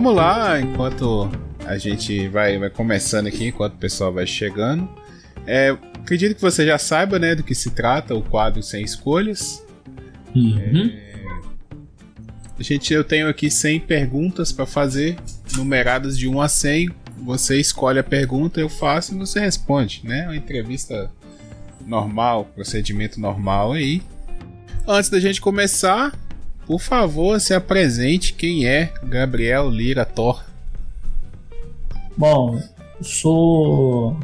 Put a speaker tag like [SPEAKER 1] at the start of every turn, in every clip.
[SPEAKER 1] vamos lá, enquanto a gente vai, vai começando aqui, enquanto o pessoal vai chegando. É, acredito que você já saiba, né, do que se trata o quadro Sem Escolhas.
[SPEAKER 2] Uhum.
[SPEAKER 1] É, a gente, eu tenho aqui 100 perguntas para fazer, numeradas de 1 a 100. Você escolhe a pergunta, eu faço e você responde, né? Uma entrevista normal, procedimento normal aí. Antes da gente começar, por favor, se apresente quem é Gabriel Lira Thor.
[SPEAKER 2] Bom, sou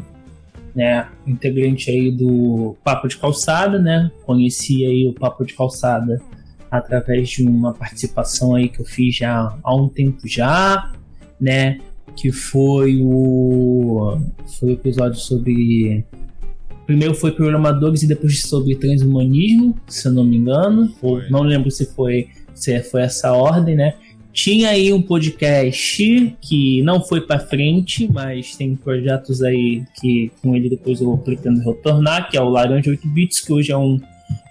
[SPEAKER 2] né, integrante aí do Papo de Calçada, né? Conheci aí o Papo de Calçada através de uma participação aí que eu fiz já há um tempo já, né? Que foi o foi o episódio sobre primeiro foi programadores e depois sobre transhumanismo, se eu não me engano, ou não lembro se foi foi essa ordem, né? Tinha aí um podcast que não foi para frente, mas tem projetos aí que com ele depois eu pretendo retornar, que é o Laranja 8 Bits, que hoje é um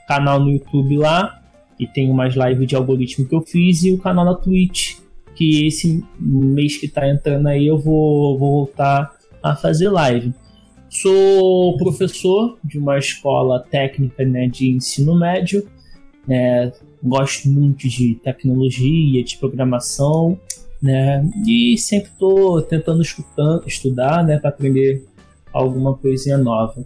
[SPEAKER 2] canal no YouTube lá, e tem umas lives de algoritmo que eu fiz, e o canal na Twitch, que esse mês que tá entrando aí eu vou, vou voltar a fazer live. Sou professor de uma escola técnica né, de ensino médio, né, gosto muito de tecnologia, de programação, né? E sempre estou tentando escutar, estudar, né, para aprender alguma coisinha nova.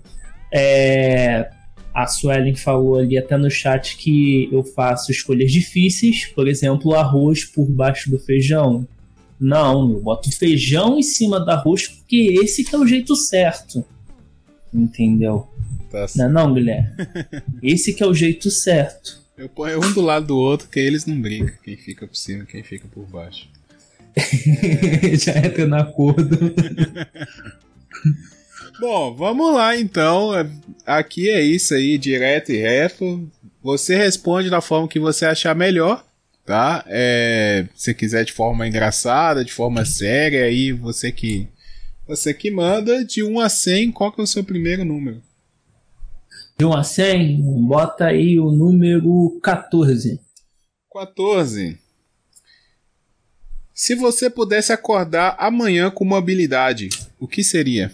[SPEAKER 2] É, a Suelen falou ali até no chat que eu faço escolhas difíceis, por exemplo, arroz por baixo do feijão. Não, eu boto feijão em cima do arroz porque esse que é o jeito certo. Entendeu?
[SPEAKER 1] Tá
[SPEAKER 2] não, é não, Guilherme. Esse que é o jeito certo.
[SPEAKER 1] Eu ponho um do lado do outro, que eles não brincam. Quem fica por cima quem fica por baixo.
[SPEAKER 2] É... Já entra no acordo.
[SPEAKER 1] Bom, vamos lá então. Aqui é isso aí, direto e reto. Você responde da forma que você achar melhor, tá? É, se quiser de forma engraçada, de forma séria, aí você que você que manda de 1 a 100, qual que é o seu primeiro número?
[SPEAKER 2] De 1 a 100, bota aí o número 14.
[SPEAKER 1] 14. Se você pudesse acordar amanhã com uma habilidade, o que seria?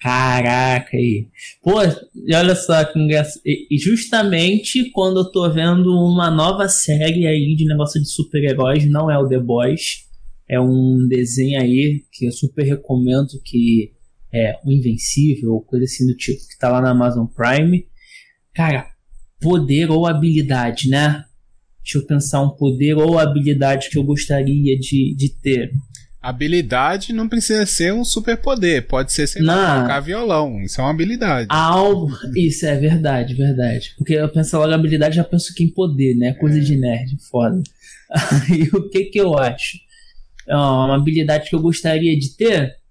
[SPEAKER 2] Caraca aí. Pô, olha só que engraçado. E justamente quando eu tô vendo uma nova série aí de negócio de super-heróis, não é o The Boys, é um desenho aí que eu super recomendo que é, o Invencível, coisa assim do tipo, que tá lá na Amazon Prime. Cara, poder ou habilidade, né? Deixa eu pensar um poder ou habilidade que eu gostaria de, de ter.
[SPEAKER 1] Habilidade não precisa ser um superpoder, pode ser, sei lá, tocar violão. Isso é uma habilidade.
[SPEAKER 2] Algo. Isso é verdade, verdade. Porque eu penso logo habilidade, já penso que em poder, né? Coisa é. de nerd, foda. Aí o que que eu acho? Uma habilidade que eu gostaria de ter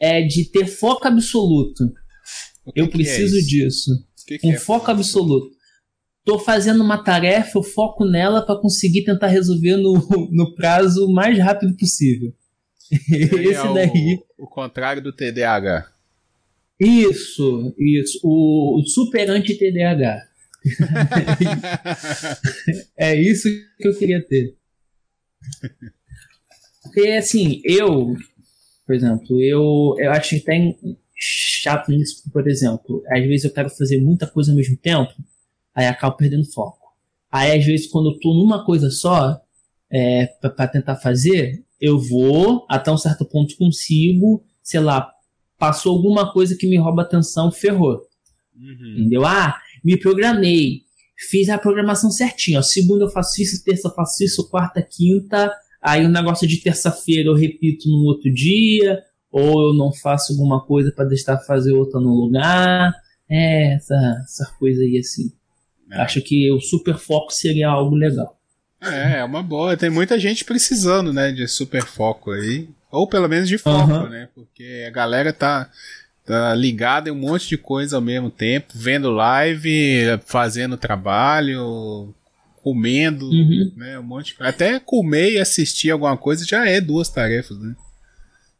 [SPEAKER 2] é de ter foco absoluto.
[SPEAKER 1] Que
[SPEAKER 2] eu
[SPEAKER 1] que
[SPEAKER 2] preciso
[SPEAKER 1] é
[SPEAKER 2] disso.
[SPEAKER 1] Que
[SPEAKER 2] um
[SPEAKER 1] é
[SPEAKER 2] foco absoluto. Tô fazendo uma tarefa, eu foco nela para conseguir tentar resolver no, no prazo mais rápido possível. Esse
[SPEAKER 1] é o,
[SPEAKER 2] daí.
[SPEAKER 1] O contrário do TDAH.
[SPEAKER 2] Isso, isso. O, o super anti-TDAH. é isso que eu queria ter. Porque, assim, eu, por exemplo, eu, eu acho que tem chato nisso, por exemplo, às vezes eu quero fazer muita coisa ao mesmo tempo, aí acabo perdendo foco. Aí, às vezes, quando eu tô numa coisa só, é, para tentar fazer, eu vou, até um certo ponto consigo, sei lá, passou alguma coisa que me rouba atenção, ferrou.
[SPEAKER 1] Uhum.
[SPEAKER 2] Entendeu? Ah, me programei, fiz a programação certinho. Ó, segunda eu faço isso, terça eu faço isso, quarta, quinta. Aí o negócio de terça-feira eu repito no outro dia, ou eu não faço alguma coisa para deixar fazer outra no lugar. É, essa, essa coisa aí assim.
[SPEAKER 1] É.
[SPEAKER 2] Acho que o super foco seria algo legal.
[SPEAKER 1] É, é uma boa. Tem muita gente precisando, né, de super foco aí. Ou pelo menos de foco,
[SPEAKER 2] Uhum.
[SPEAKER 1] né? Porque a galera tá, tá ligada em um monte de coisa ao mesmo tempo, vendo live, fazendo trabalho, comendo,
[SPEAKER 2] Uhum.
[SPEAKER 1] né? Um monte de... Até comer e assistir alguma coisa já é duas tarefas, né?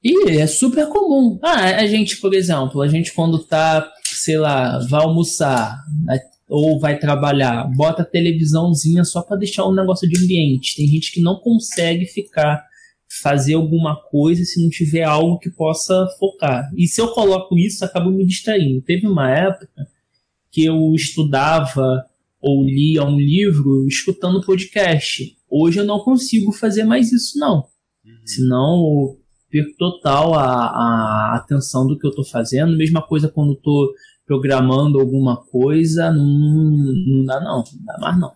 [SPEAKER 2] E é super comum. Ah, a gente, por exemplo, a gente quando tá, sei lá, vai almoçar né, ou vai trabalhar, bota a televisãozinha só para deixar um negócio de ambiente. Tem gente que não consegue ficar fazer alguma coisa se não tiver algo que possa focar. E se eu coloco isso, acabo me distraindo. Teve uma época que eu estudava ou lia um livro escutando podcast. Hoje eu não consigo fazer mais isso, não. Uhum. Senão perco total a, a atenção do que eu estou fazendo. Mesma coisa quando estou programando alguma coisa, não, não dá não, não dá mais não.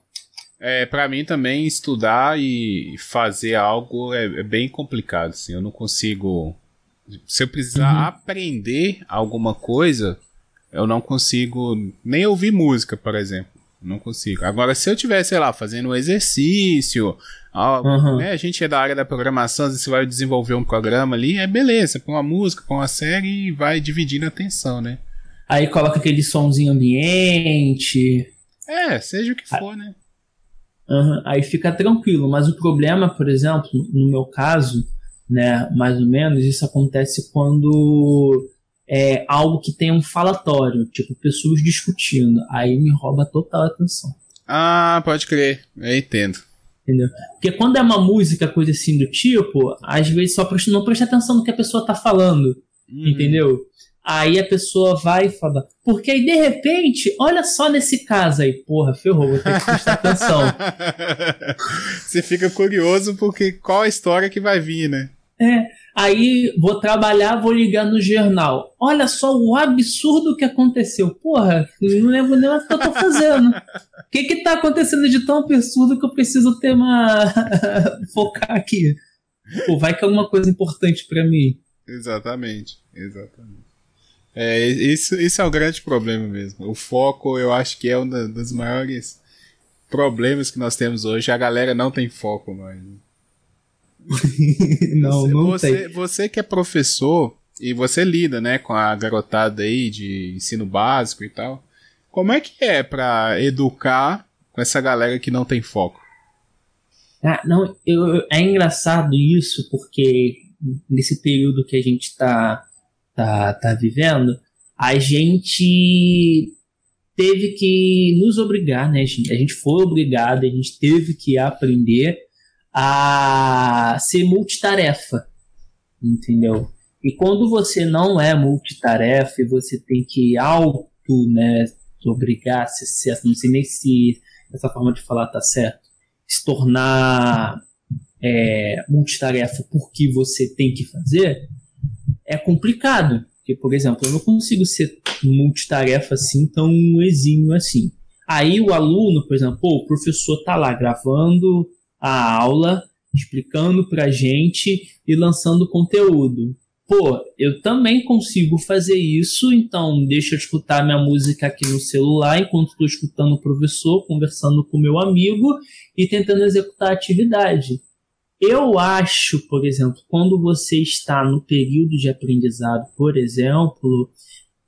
[SPEAKER 1] É, para mim também estudar e fazer algo é, é, bem complicado, assim. Eu não consigo. Se eu precisar uhum. aprender alguma coisa, eu não consigo nem ouvir música, por exemplo. Não consigo. Agora, se eu estiver, sei lá, fazendo um exercício, uhum. né, a gente é da área da programação, você vai desenvolver um programa ali, é beleza, põe uma música, põe uma série e vai dividindo a atenção, né?
[SPEAKER 2] Aí coloca aquele somzinho ambiente.
[SPEAKER 1] É, seja o que for, né?
[SPEAKER 2] Uhum, aí fica tranquilo, mas o problema, por exemplo, no meu caso, né, mais ou menos, isso acontece quando é algo que tem um falatório, tipo pessoas discutindo, aí me rouba total atenção.
[SPEAKER 1] Ah, pode crer, eu entendo.
[SPEAKER 2] Entendeu? Porque quando é uma música, coisa assim do tipo, às vezes só presta, não presta atenção no que a pessoa tá falando, uhum. entendeu? Aí a pessoa vai e fala, porque aí de repente, olha só nesse caso aí, porra, ferrou, vou ter que prestar atenção.
[SPEAKER 1] Você fica curioso porque qual a história que vai vir, né?
[SPEAKER 2] É, aí vou trabalhar, vou ligar no jornal. Olha só o absurdo que aconteceu. Porra, não lembro nem o que eu tô fazendo. O que que tá acontecendo de tão absurdo que eu preciso ter uma... focar aqui? Pô, vai que é alguma coisa importante para mim.
[SPEAKER 1] Exatamente, exatamente. É, isso, isso é o grande problema mesmo. O foco, eu acho que é um dos maiores problemas que nós temos hoje. A galera não tem foco mais.
[SPEAKER 2] não, você, não
[SPEAKER 1] você,
[SPEAKER 2] tem.
[SPEAKER 1] Você que é professor e você lida, né, com a garotada aí de ensino básico e tal. Como é que é para educar com essa galera que não tem foco?
[SPEAKER 2] Ah, não, eu, é engraçado isso porque nesse período que a gente está tá, tá vivendo, a gente teve que nos obrigar, né? A gente foi obrigado, a gente teve que aprender a ser multitarefa, entendeu? E quando você não é multitarefa e você tem que auto, né, obrigar, se, não sei nem se essa forma de falar tá certo, se tornar é, multitarefa porque você tem que fazer, é complicado. Porque, por exemplo, eu não consigo ser multitarefa assim tão exímio assim. Aí o aluno, por exemplo, o professor tá lá gravando a aula, explicando pra gente e lançando conteúdo. Pô, eu também consigo fazer isso, então deixa eu escutar minha música aqui no celular enquanto estou escutando o professor, conversando com meu amigo e tentando executar a atividade. Eu acho, por exemplo, quando você está no período de aprendizado, por exemplo,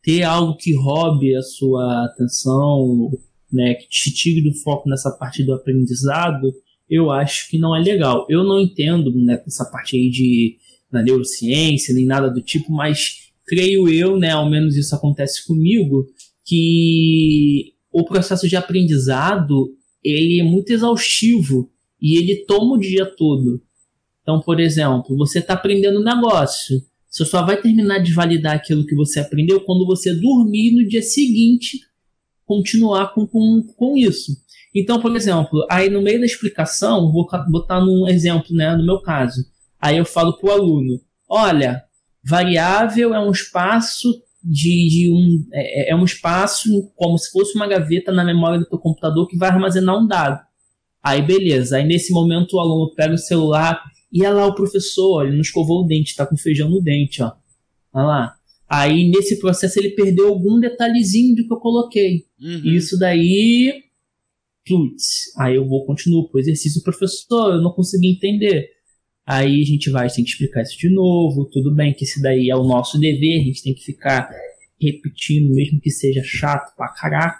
[SPEAKER 2] ter algo que roube a sua atenção, né, que te tire do foco nessa parte do aprendizado, eu acho que não é legal. Eu não entendo né, essa parte aí de na neurociência, nem nada do tipo, mas creio eu, né, ao menos isso acontece comigo, que o processo de aprendizado ele é muito exaustivo e ele toma o dia todo. Então, por exemplo, você está aprendendo um negócio. Você só vai terminar de validar aquilo que você aprendeu quando você dormir no dia seguinte continuar com, com, com isso. Então, por exemplo, aí no meio da explicação, vou botar num exemplo, né, no meu caso. Aí eu falo para o aluno: olha, variável é um espaço de, de um é, é, um espaço como se fosse uma gaveta na memória do teu computador que vai armazenar um dado. Aí beleza, aí nesse momento o aluno pega o celular e olha lá o professor, ele não escovou o dente, tá com feijão no dente, ó. Olha lá. Aí nesse processo ele perdeu algum detalhezinho do que eu coloquei. Uhum. Isso daí, putz, aí eu vou continuar pro exercício, professor, eu não consegui entender. Aí a gente vai, tem que explicar isso de novo, tudo bem que esse daí é o nosso dever, a gente tem que ficar repetindo, mesmo que seja chato pra caraca,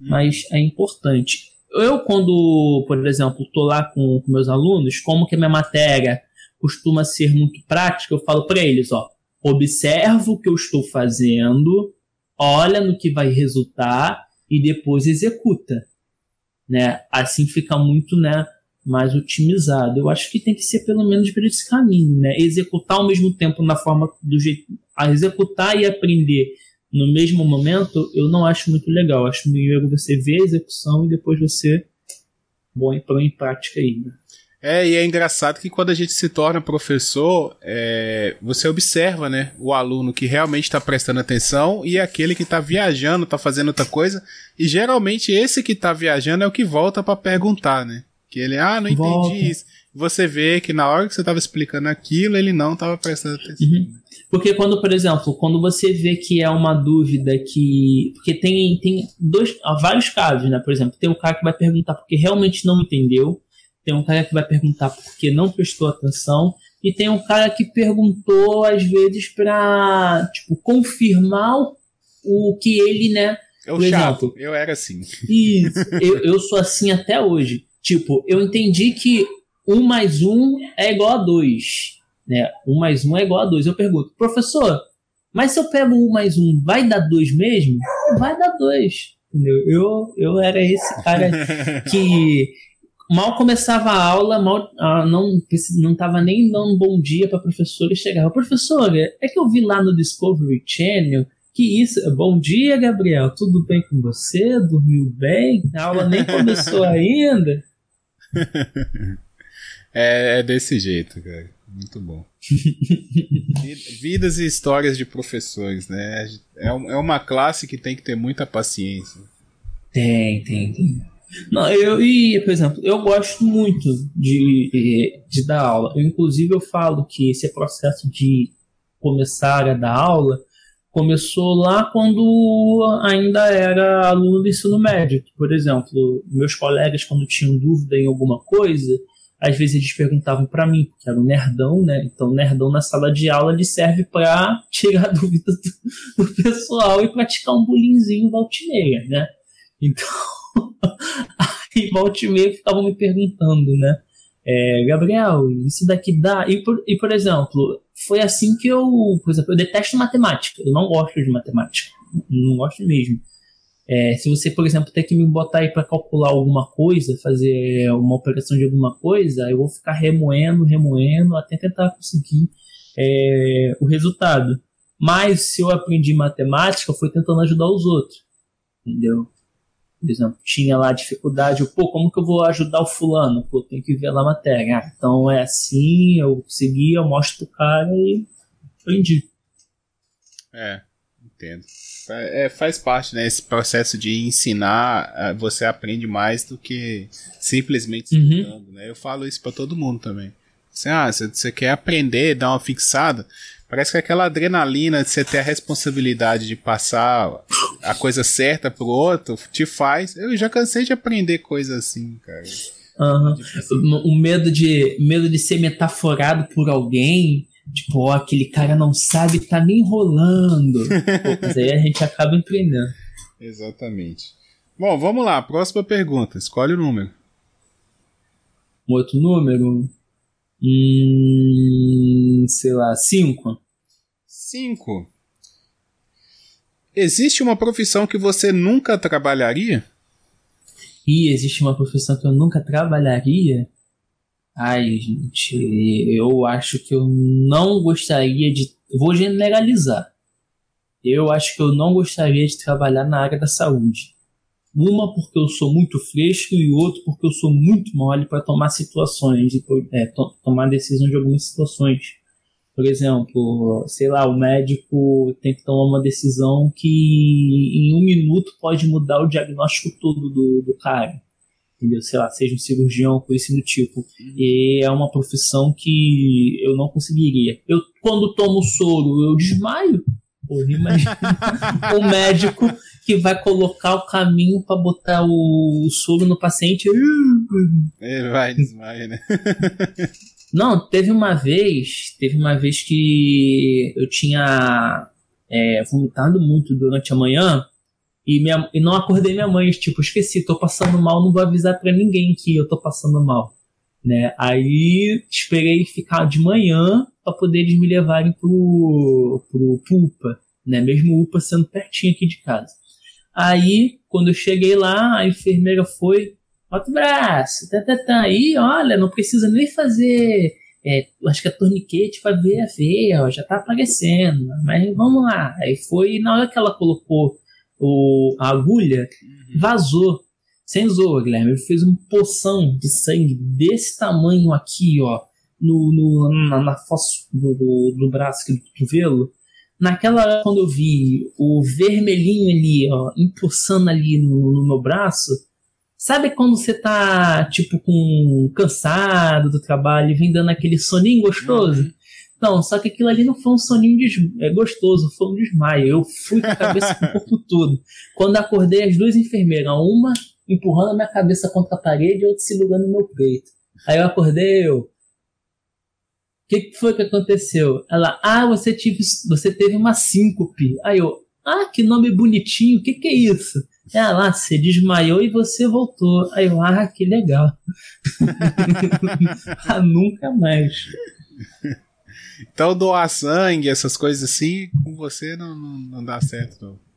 [SPEAKER 2] uhum. mas é importante eu, quando, por exemplo, estou lá com, com, meus alunos, como que a minha matéria costuma ser muito prática, eu falo para eles, ó, observa o que eu estou fazendo, olha no que vai resultar e depois executa, né? Assim fica muito, né, mais otimizado. Eu acho que tem que ser pelo menos por esse caminho, né? Executar ao mesmo tempo na forma do jeito. A executar e aprender no mesmo momento, eu não acho muito legal. Eu acho melhor você ver a execução e depois você pôr em prática aí. Né?
[SPEAKER 1] É, e é engraçado que quando a gente se torna professor, é, você observa, né, o aluno que realmente está prestando atenção e aquele que está viajando, está fazendo outra coisa. E geralmente esse que está viajando é o que volta para perguntar, né? Que ele, ah, não entendi volta. isso. Você vê que na hora que você estava explicando aquilo, ele não estava prestando atenção. Uhum.
[SPEAKER 2] Porque quando, por exemplo, quando você vê que é uma dúvida que. Porque tem, tem dois, vários casos, né? Por exemplo, tem um cara que vai perguntar porque realmente não entendeu tem um cara que vai perguntar porque não prestou atenção, e tem um cara que perguntou, às vezes, para tipo, confirmar o, que ele, né?
[SPEAKER 1] Eu chato, exemplo, eu era assim.
[SPEAKER 2] Isso, eu, eu sou assim até hoje. Tipo, eu entendi que 1 mais 1 é igual a 2. Né? 1 mais 1 é igual a 2. Eu pergunto, professor, mas se eu pego 1 mais 1, vai dar 2 mesmo? Vai dar 2. Entendeu? Eu, eu era esse cara que mal começava a aula, mal ah, não não estava nem dando um bom dia para a professora e chegava, professora, é que eu vi lá no Discovery Channel que isso, bom dia, Gabriel, tudo bem com você? Dormiu bem? A aula nem começou ainda.
[SPEAKER 1] é, é desse jeito, cara. Muito bom. Vidas e histórias de professores, né? É, é uma classe que tem que ter muita paciência.
[SPEAKER 2] Tem, tem, tem. Não, eu, e, por exemplo, eu gosto muito de, de dar aula. Eu, inclusive, eu falo que esse processo de começar a dar aula começou lá quando ainda era aluno do ensino médio. Por exemplo, meus colegas, quando tinham dúvida em alguma coisa, às vezes eles perguntavam para mim, porque era um nerdão, né? Então, nerdão na sala de aula ele serve para tirar dúvidas do, do, pessoal e praticar um bullyingzinho voltimeia, né? Então. Aí volta e meia ficavam me perguntando, né? É, Gabriel, isso daqui dá. E por, e por exemplo, foi assim que eu. Por exemplo, eu detesto matemática. Eu não gosto de matemática. Não gosto mesmo. É, se você, por exemplo, ter que me botar aí para calcular alguma coisa, fazer uma operação de alguma coisa, eu vou ficar remoendo, remoendo, até tentar conseguir é, o resultado. Mas se eu aprendi matemática, foi tentando ajudar os outros. Entendeu? Por exemplo, tinha lá dificuldade, pô, como que eu vou ajudar o fulano? Pô, tem que ver lá a matéria. Ah, então é assim, eu segui, eu mostro pro cara e aprendi.
[SPEAKER 1] É, entendo. É, faz parte, né? Esse processo de ensinar, você aprende mais do que simplesmente estudando, uhum. né? Eu falo isso para todo mundo também. Assim, ah, você quer aprender, dar uma fixada, Parece que aquela adrenalina de você ter a responsabilidade de passar a coisa certa pro outro te faz. Eu já cansei de aprender coisas assim, cara.
[SPEAKER 2] Uhum. O medo de, medo de ser metaforado por alguém. Tipo, ó, aquele cara não sabe, tá me enrolando. Pô, mas aí a gente acaba empreendendo.
[SPEAKER 1] Exatamente. Bom, vamos lá. Próxima pergunta. Escolhe o número.
[SPEAKER 2] Um outro número? Hum, sei lá, cinco.
[SPEAKER 1] Cinco. Existe uma profissão que você nunca trabalharia?
[SPEAKER 2] E existe uma profissão que eu nunca trabalharia? Ai, gente, eu acho que eu não gostaria de. Vou generalizar. Eu acho que eu não gostaria de trabalhar na área da saúde. Uma porque eu sou muito fresco e outro porque eu sou muito mole para tomar situações, é, to tomar decisão de algumas situações. Por exemplo, sei lá, o médico tem que tomar uma decisão que em um minuto pode mudar o diagnóstico todo do, do cara. Entendeu? Sei lá, seja um cirurgião, coisa assim do tipo. E é uma profissão que eu não conseguiria. Eu, quando tomo soro, eu desmaio. Porra, imagina o médico que vai colocar o caminho para botar o, o soro no paciente.
[SPEAKER 1] Ele vai desmaiar, né?
[SPEAKER 2] Não, teve uma vez, teve uma vez que eu tinha é, vomitado muito durante a manhã e, minha, e não acordei minha mãe, tipo, esqueci, tô passando mal, não vou avisar para ninguém que eu tô passando mal, né? Aí esperei ficar de manhã para poder eles me levarem pro, pro, pro UPA, né? Mesmo UPA sendo pertinho aqui de casa. Aí, quando eu cheguei lá, a enfermeira foi, bota o braço, tá, tá, tá. Aí, olha, não precisa nem fazer, é, acho que é torniquete pra ver a veia, ó, já tá aparecendo. Mas vamos lá. Aí foi, na hora que ela colocou o, a agulha, uhum. vazou. Sem zoa, Guilherme. Ele fez uma poção de sangue desse tamanho aqui, ó, no, no na, na fossa do, do, do braço aqui do cotovelo. Naquela hora, quando eu vi o vermelhinho ali, ó, impulsando ali no, no meu braço, sabe quando você tá, tipo, com cansado do trabalho e vem dando aquele soninho gostoso? Uhum. Não, só que aquilo ali não foi um soninho de, é, gostoso, foi um desmaio. Eu fui com a cabeça com o corpo todo. Quando acordei, as duas enfermeiras, uma empurrando a minha cabeça contra a parede e outra segurando o meu peito. Aí eu acordei, eu, que, que foi que aconteceu? Ela, ah, você, tive, você teve uma síncope. Aí eu, ah, que nome bonitinho, o que, que é isso? Ela, ah, você desmaiou e você voltou. Aí eu, ah, que legal. ah, nunca mais.
[SPEAKER 1] Então doar sangue, essas coisas assim, com você não, não, não dá certo, não.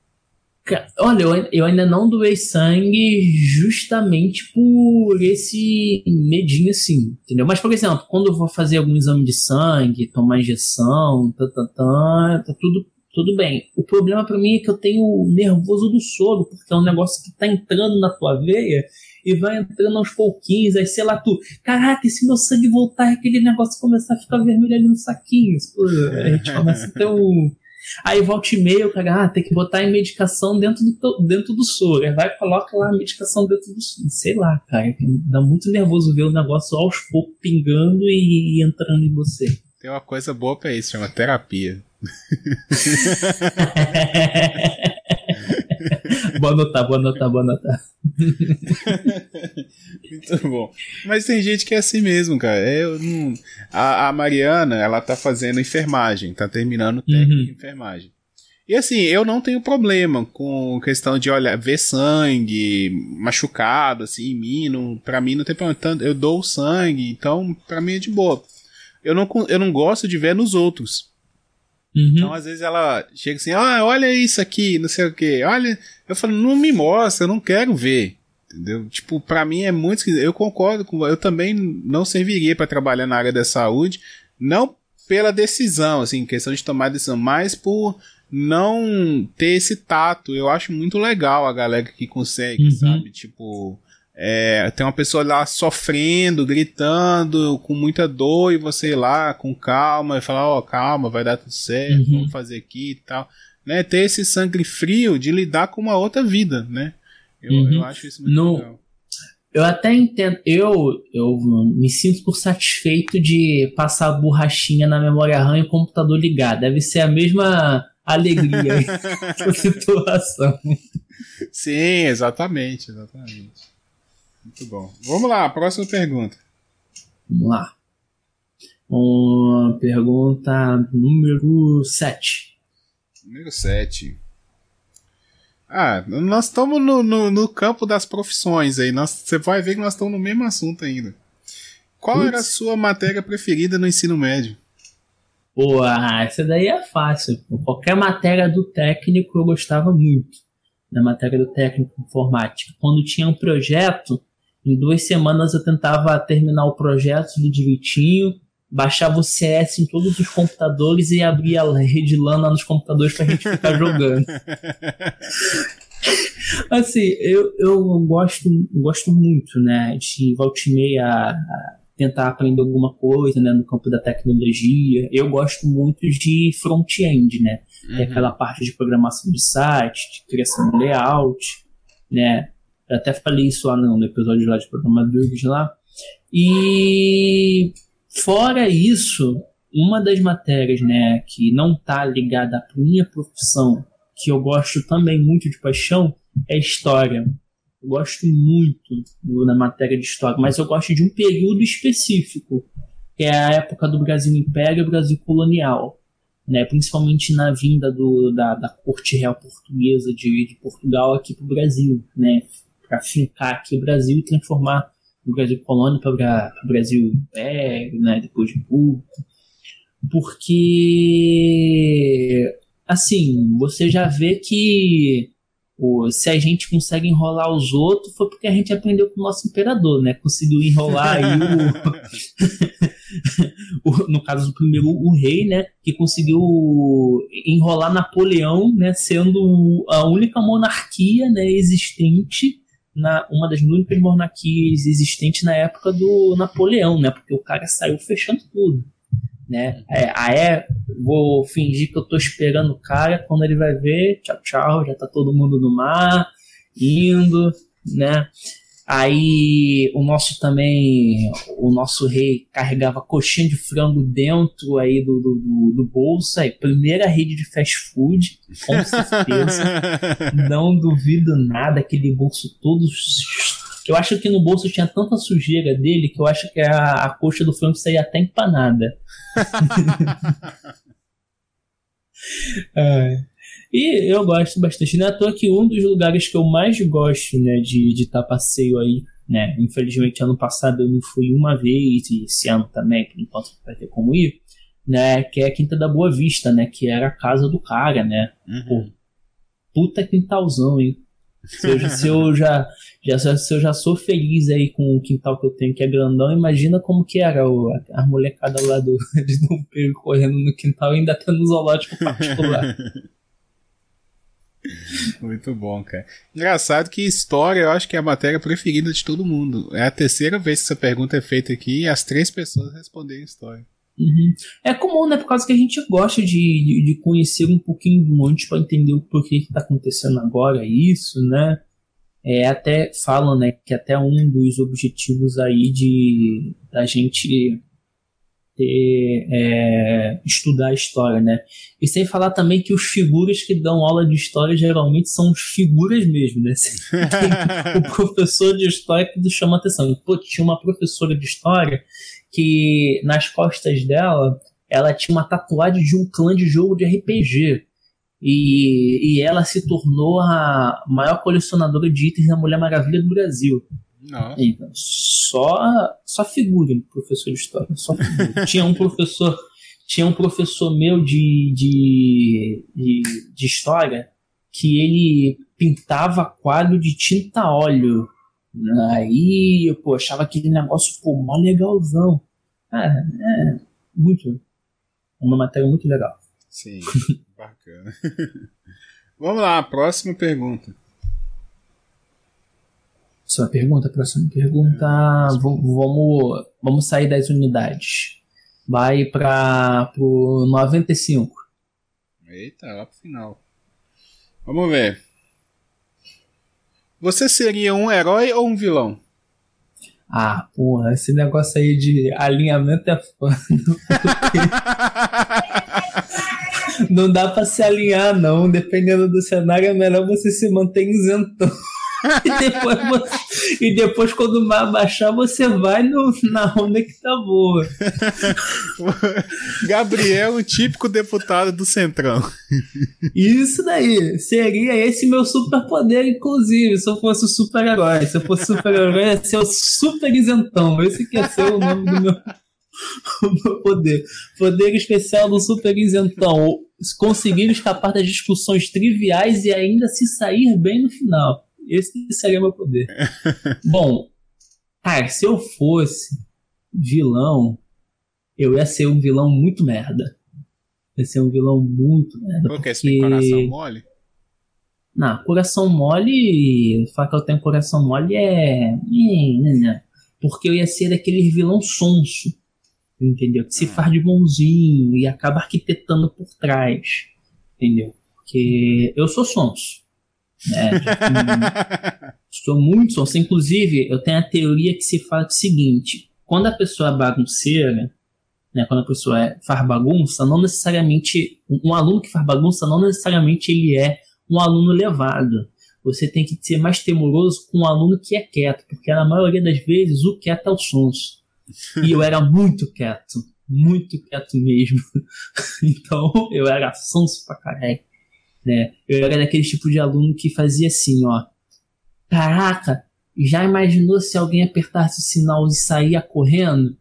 [SPEAKER 2] Olha, eu, eu ainda não doei sangue justamente por esse medinho assim, entendeu? Mas, por exemplo, quando eu vou fazer algum exame de sangue, tomar injeção, tá, tá, tá, tá tudo, tudo bem. O problema para mim é que eu tenho nervoso do soro, porque é um negócio que tá entrando na tua veia e vai entrando aos pouquinhos, aí sei lá, tu, caraca, e se meu sangue voltar, aquele negócio começar a ficar vermelho ali no saquinho, pô, a gente começa a ter um Aí volta e meia, o cara, ah, tem que botar em medicação dentro do, dentro do soro. Aí vai e coloca lá a medicação dentro do soro. Sei lá, cara. Dá muito nervoso ver o negócio aos poucos pingando e, e entrando em você.
[SPEAKER 1] Tem uma coisa boa pra isso, chama terapia.
[SPEAKER 2] vou anotar, vou anotar, vou anotar.
[SPEAKER 1] Muito bom. Mas tem gente que é assim mesmo, cara. Eu não... a, a Mariana, ela tá fazendo enfermagem, tá terminando o técnico uhum. de enfermagem. E assim, eu não tenho problema com questão de, olha, ver sangue machucado, assim, em mim. Não, pra mim não tem problema. Tanto, eu dou sangue, então pra mim é de boa. Eu não, eu não gosto de ver nos outros. Uhum. Então, às vezes, ela chega assim, ah, olha isso aqui, não sei o que. Olha, eu falo, não me mostra, eu não quero ver. Entendeu? Tipo, para mim é muito Eu concordo com eu também não serviria para trabalhar na área da saúde, não pela decisão, assim, questão de tomar decisão, mas por não ter esse tato. Eu acho muito legal a galera que consegue, uhum. sabe? Tipo, é, tem uma pessoa lá sofrendo, gritando, com muita dor, e você ir lá com calma e falar: Ó, oh, calma, vai dar tudo certo, uhum. vamos fazer aqui e tal. Né? Ter esse sangue frio de lidar com uma outra vida, né? Eu, uhum. eu acho isso muito no, legal.
[SPEAKER 2] Eu até entendo, eu, eu me sinto por satisfeito de passar a borrachinha na memória RAM e o computador ligar. Deve ser a mesma alegria da situação.
[SPEAKER 1] Sim, exatamente, exatamente. Muito bom. Vamos lá, próxima pergunta.
[SPEAKER 2] Vamos lá. Uma pergunta número 7.
[SPEAKER 1] Número 7. Ah, nós estamos no, no, no, campo das profissões aí. você vai ver que nós estamos no mesmo assunto ainda. Qual Ups. era a sua matéria preferida no ensino médio?
[SPEAKER 2] Pô, ah, essa daí é fácil. Qualquer matéria do técnico eu gostava muito. Na matéria do técnico informática. Quando tinha um projeto, em duas semanas eu tentava terminar o projeto do direitinho, baixava o CS em todos os computadores e abria a rede LAN nos computadores pra gente ficar jogando. assim, eu, eu gosto, gosto muito, né, de volta e meia a tentar aprender alguma coisa, né, no campo da tecnologia. Eu gosto muito de front-end, né, uhum. é aquela parte de programação de site, de criação de layout, né, eu até falei isso lá no episódio lá de programadores lá. E fora isso, uma das matérias, né, que não tá ligada à minha profissão, que eu gosto também muito de paixão, é história. Eu gosto muito da matéria de história, mas eu gosto de um período específico, que é a época do Brasil Império e Brasil Colonial. Né, principalmente na vinda do, da, da corte real portuguesa de, de Portugal aqui para o Brasil, né, para fincar aqui o Brasil e transformar o Brasil colônia para o Brasil império, né, depois república. Porque, assim, você já vê que se a gente consegue enrolar os outros, foi porque a gente aprendeu com o nosso imperador, né? Conseguiu enrolar aí o, no caso do primeiro o rei, né? Que conseguiu enrolar Napoleão, né? Sendo a única monarquia, né? Existente na uma das únicas monarquias existentes na época do Napoleão, né? Porque o cara saiu fechando tudo né? É, é, vou fingir que eu tô esperando o cara, quando ele vai ver, tchau, tchau, já tá todo mundo no mar, indo, né? Aí o nosso também, o nosso rei carregava coxinha de frango dentro aí do, do, do bolso, aí primeira rede de fast food, com certeza, não duvido nada, aquele bolso todo eu acho que no bolso tinha tanta sujeira dele que eu acho que a, a coxa do frango saía até empanada. é. E eu gosto bastante. Não é à toa que um dos lugares que eu mais gosto né, de estar tá passeio aí, né? Infelizmente, ano passado eu não fui uma vez, e esse ano também, por enquanto vai ter como ir, né? Que é a Quinta da Boa Vista, né? Que era a casa do cara, né? Uhum. Pô, puta quintalzão, hein? Se eu, se eu já, já, se eu já sou feliz aí com o quintal que eu tenho, que é grandão, imagina como que era o, a, molecada lá do, de Dom Pedro correndo no quintal e ainda tendo zoológico particular.
[SPEAKER 1] Muito bom, cara. Engraçado que história eu acho que é a matéria preferida de todo mundo. É a terceira vez que essa pergunta é feita aqui e as três pessoas responderam história.
[SPEAKER 2] Uhum. É comum, né? Por causa que a gente gosta de, de, de conhecer um pouquinho do monte para entender o porquê que está acontecendo agora isso, né? É, até falam, né, que até um dos objetivos aí de da gente ter, é, estudar história, né? E sem falar também que os figuras que dão aula de história geralmente são figuras mesmo, né? o professor de história que chama atenção. Pô, tinha uma professora de história que nas costas dela ela tinha uma tatuagem de um clã de jogo de RPG. E, e ela se tornou a maior colecionadora de itens da Mulher Maravilha do Brasil. Então, só, só figura, professor de história. Só tinha um professor, tinha um professor meu de, de, de, de história que ele pintava quadro de tinta óleo Aí, eu pô, achava aquele negócio, pô, mó legalzão. Ah, é, muito. Uma matéria muito legal.
[SPEAKER 1] Sim, bacana. Vamos lá, próxima pergunta.
[SPEAKER 2] Próxima pergunta, próxima pergunta. É, vamos, vamos sair das unidades. Vai para o 95.
[SPEAKER 1] Eita, lá pro final. Vamos ver. Você seria um herói ou um vilão?
[SPEAKER 2] Ah, porra, esse negócio aí de alinhamento é foda. não dá pra se alinhar, não. Dependendo do cenário, é melhor você se manter isentão. e, depois e depois, quando o mar baixar, você vai no, na onda que tá boa.
[SPEAKER 1] Gabriel, o típico deputado do Centrão.
[SPEAKER 2] Isso daí. Seria esse meu superpoder, inclusive, se eu fosse super-herói. Se eu fosse super-herói, ia ser o super isentão. Esse que ia ser o nome do meu, o meu poder. Poder especial do super isentão. Conseguir escapar das discussões triviais e ainda se sair bem no final. Esse seria meu poder. Bom, cara, se eu fosse vilão, eu ia ser um vilão muito merda. Ia ser um vilão muito merda.
[SPEAKER 1] Por que? Você tem coração mole?
[SPEAKER 2] Não, coração mole. Falar que eu tenho coração mole é. Porque eu ia ser daquele vilão sonso. Entendeu? Que se ah. faz de bonzinho e acaba arquitetando por trás. Entendeu? Porque eu sou sonso. É, sou muito sonso. Inclusive, eu tenho a teoria que se fala o seguinte: quando a pessoa é bagunceira, né, quando a pessoa é, faz bagunça, não necessariamente. Um aluno que faz bagunça, não necessariamente ele é um aluno levado. Você tem que ser mais temoroso com um aluno que é quieto, porque na maioria das vezes o quieto é o sonso. E eu era muito quieto, muito quieto mesmo. então eu era sonso pra caralho né? Eu era daquele tipo de aluno que fazia assim, ó. Caraca, já imaginou se alguém apertasse o sinal e saía correndo?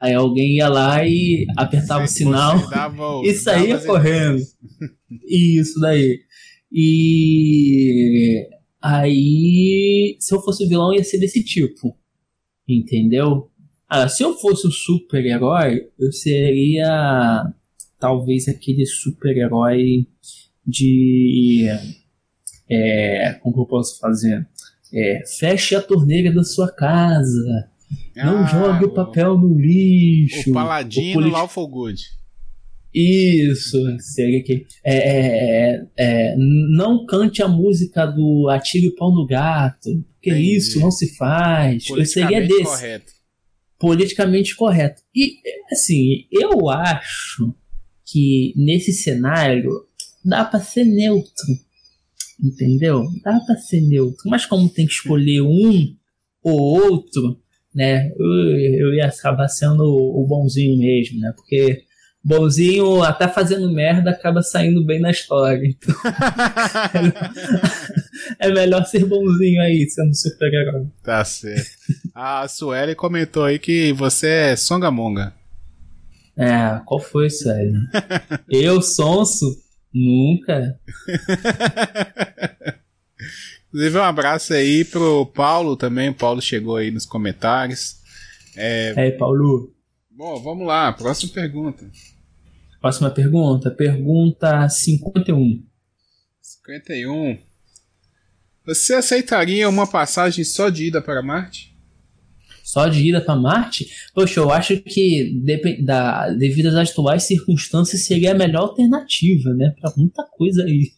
[SPEAKER 2] Aí alguém ia lá e apertava o sinal e saía correndo. Isso daí. E aí, se eu fosse o vilão, ia ser desse tipo. Entendeu? Ah, se eu fosse o super-herói, eu seria talvez aquele super-herói de. É, como eu posso fazer? É, feche a torneira da sua casa. Não ah, jogue o papel no lixo.
[SPEAKER 1] O Paladino o polit... Lawful Good.
[SPEAKER 2] Isso, seria que. É, é, é, não cante a música do Atire o Pau no Gato. Porque Entendi. isso não se faz. Seria desse. Correto. Politicamente correto. E, assim, eu acho que nesse cenário dá para ser neutro. Entendeu? Dá para ser neutro. Mas como tem que escolher um ou outro, né? Eu, eu ia acabar sendo o bonzinho mesmo, né? Porque bonzinho, até fazendo merda, acaba saindo bem na história. Então, é melhor ser bonzinho aí, sendo super-herói.
[SPEAKER 1] Tá certo. A Sueli comentou aí que você é Songamonga.
[SPEAKER 2] É, qual foi, Sueli? Eu, sonso? Nunca.
[SPEAKER 1] Inclusive, um abraço aí pro Paulo também. O Paulo chegou aí nos comentários.
[SPEAKER 2] É, é Paulo.
[SPEAKER 1] Bom, vamos lá. Próxima pergunta.
[SPEAKER 2] Próxima pergunta. Pergunta 51.
[SPEAKER 1] 51. Você aceitaria uma passagem só de ida para Marte?
[SPEAKER 2] Só de ida para Marte? Poxa, eu acho que da, devido às atuais circunstâncias seria a melhor alternativa, né? Para muita coisa aí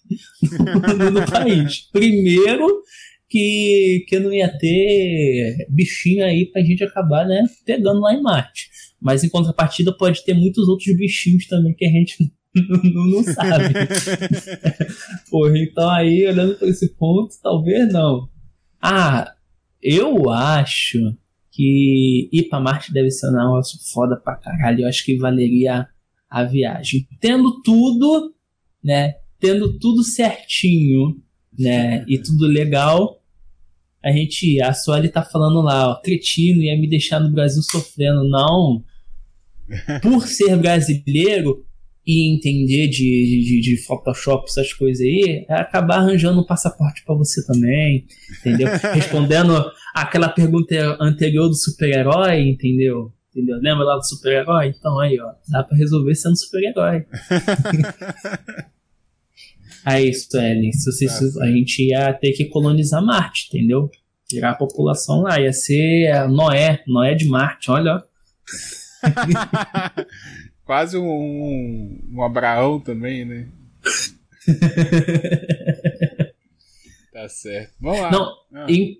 [SPEAKER 2] no, no país. Primeiro, que, que não ia ter bichinho aí pra gente acabar, né, pegando lá em Marte. Mas em contrapartida pode ter muitos outros bichinhos também que a gente não, não sabe. Porra, então aí, olhando por esse ponto, talvez não. Ah, eu acho que ir pra Marte deve ser um negócio foda pra caralho. Eu acho que valeria a viagem. Tendo tudo, né? Tendo tudo certinho, né? E tudo legal. A gente, a Sueli tá falando lá, ó, cretino ia me deixar no Brasil sofrendo. Não. Por ser brasileiro, e entender de, de, de, Photoshop, essas coisas aí, é acabar arranjando um passaporte para você também, entendeu? Respondendo aquela pergunta anterior do super-herói, entendeu? Entendeu? Lembra lá do super-herói? Então aí, ó, dá para resolver sendo super-herói. aí, Suelen, se você, tá a gente ia ter que colonizar Marte, entendeu? Tirar a população lá, ia ser Noé, Noé de Marte, olha, ó.
[SPEAKER 1] Quase um, um Abraão também, né? tá certo. Vamos lá.
[SPEAKER 2] Não, ah. em,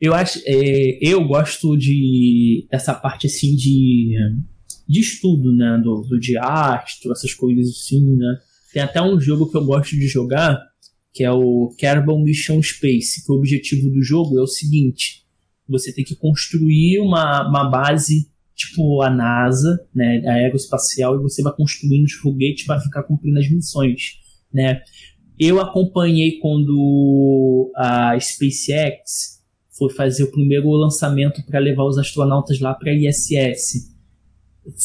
[SPEAKER 2] eu acho, é, eu gosto de essa parte assim de, de estudo, né, do, do de astro, essas coisas assim, né. Tem até um jogo que eu gosto de jogar que é o Kerbal Mission Space, que o objetivo do jogo é o seguinte: você tem que construir uma, uma base tipo a NASA, né, aeroespacial, e você vai construindo os foguetes para ficar cumprindo as missões, né. Eu acompanhei quando a SpaceX foi fazer o primeiro lançamento para levar os astronautas lá para a ISS.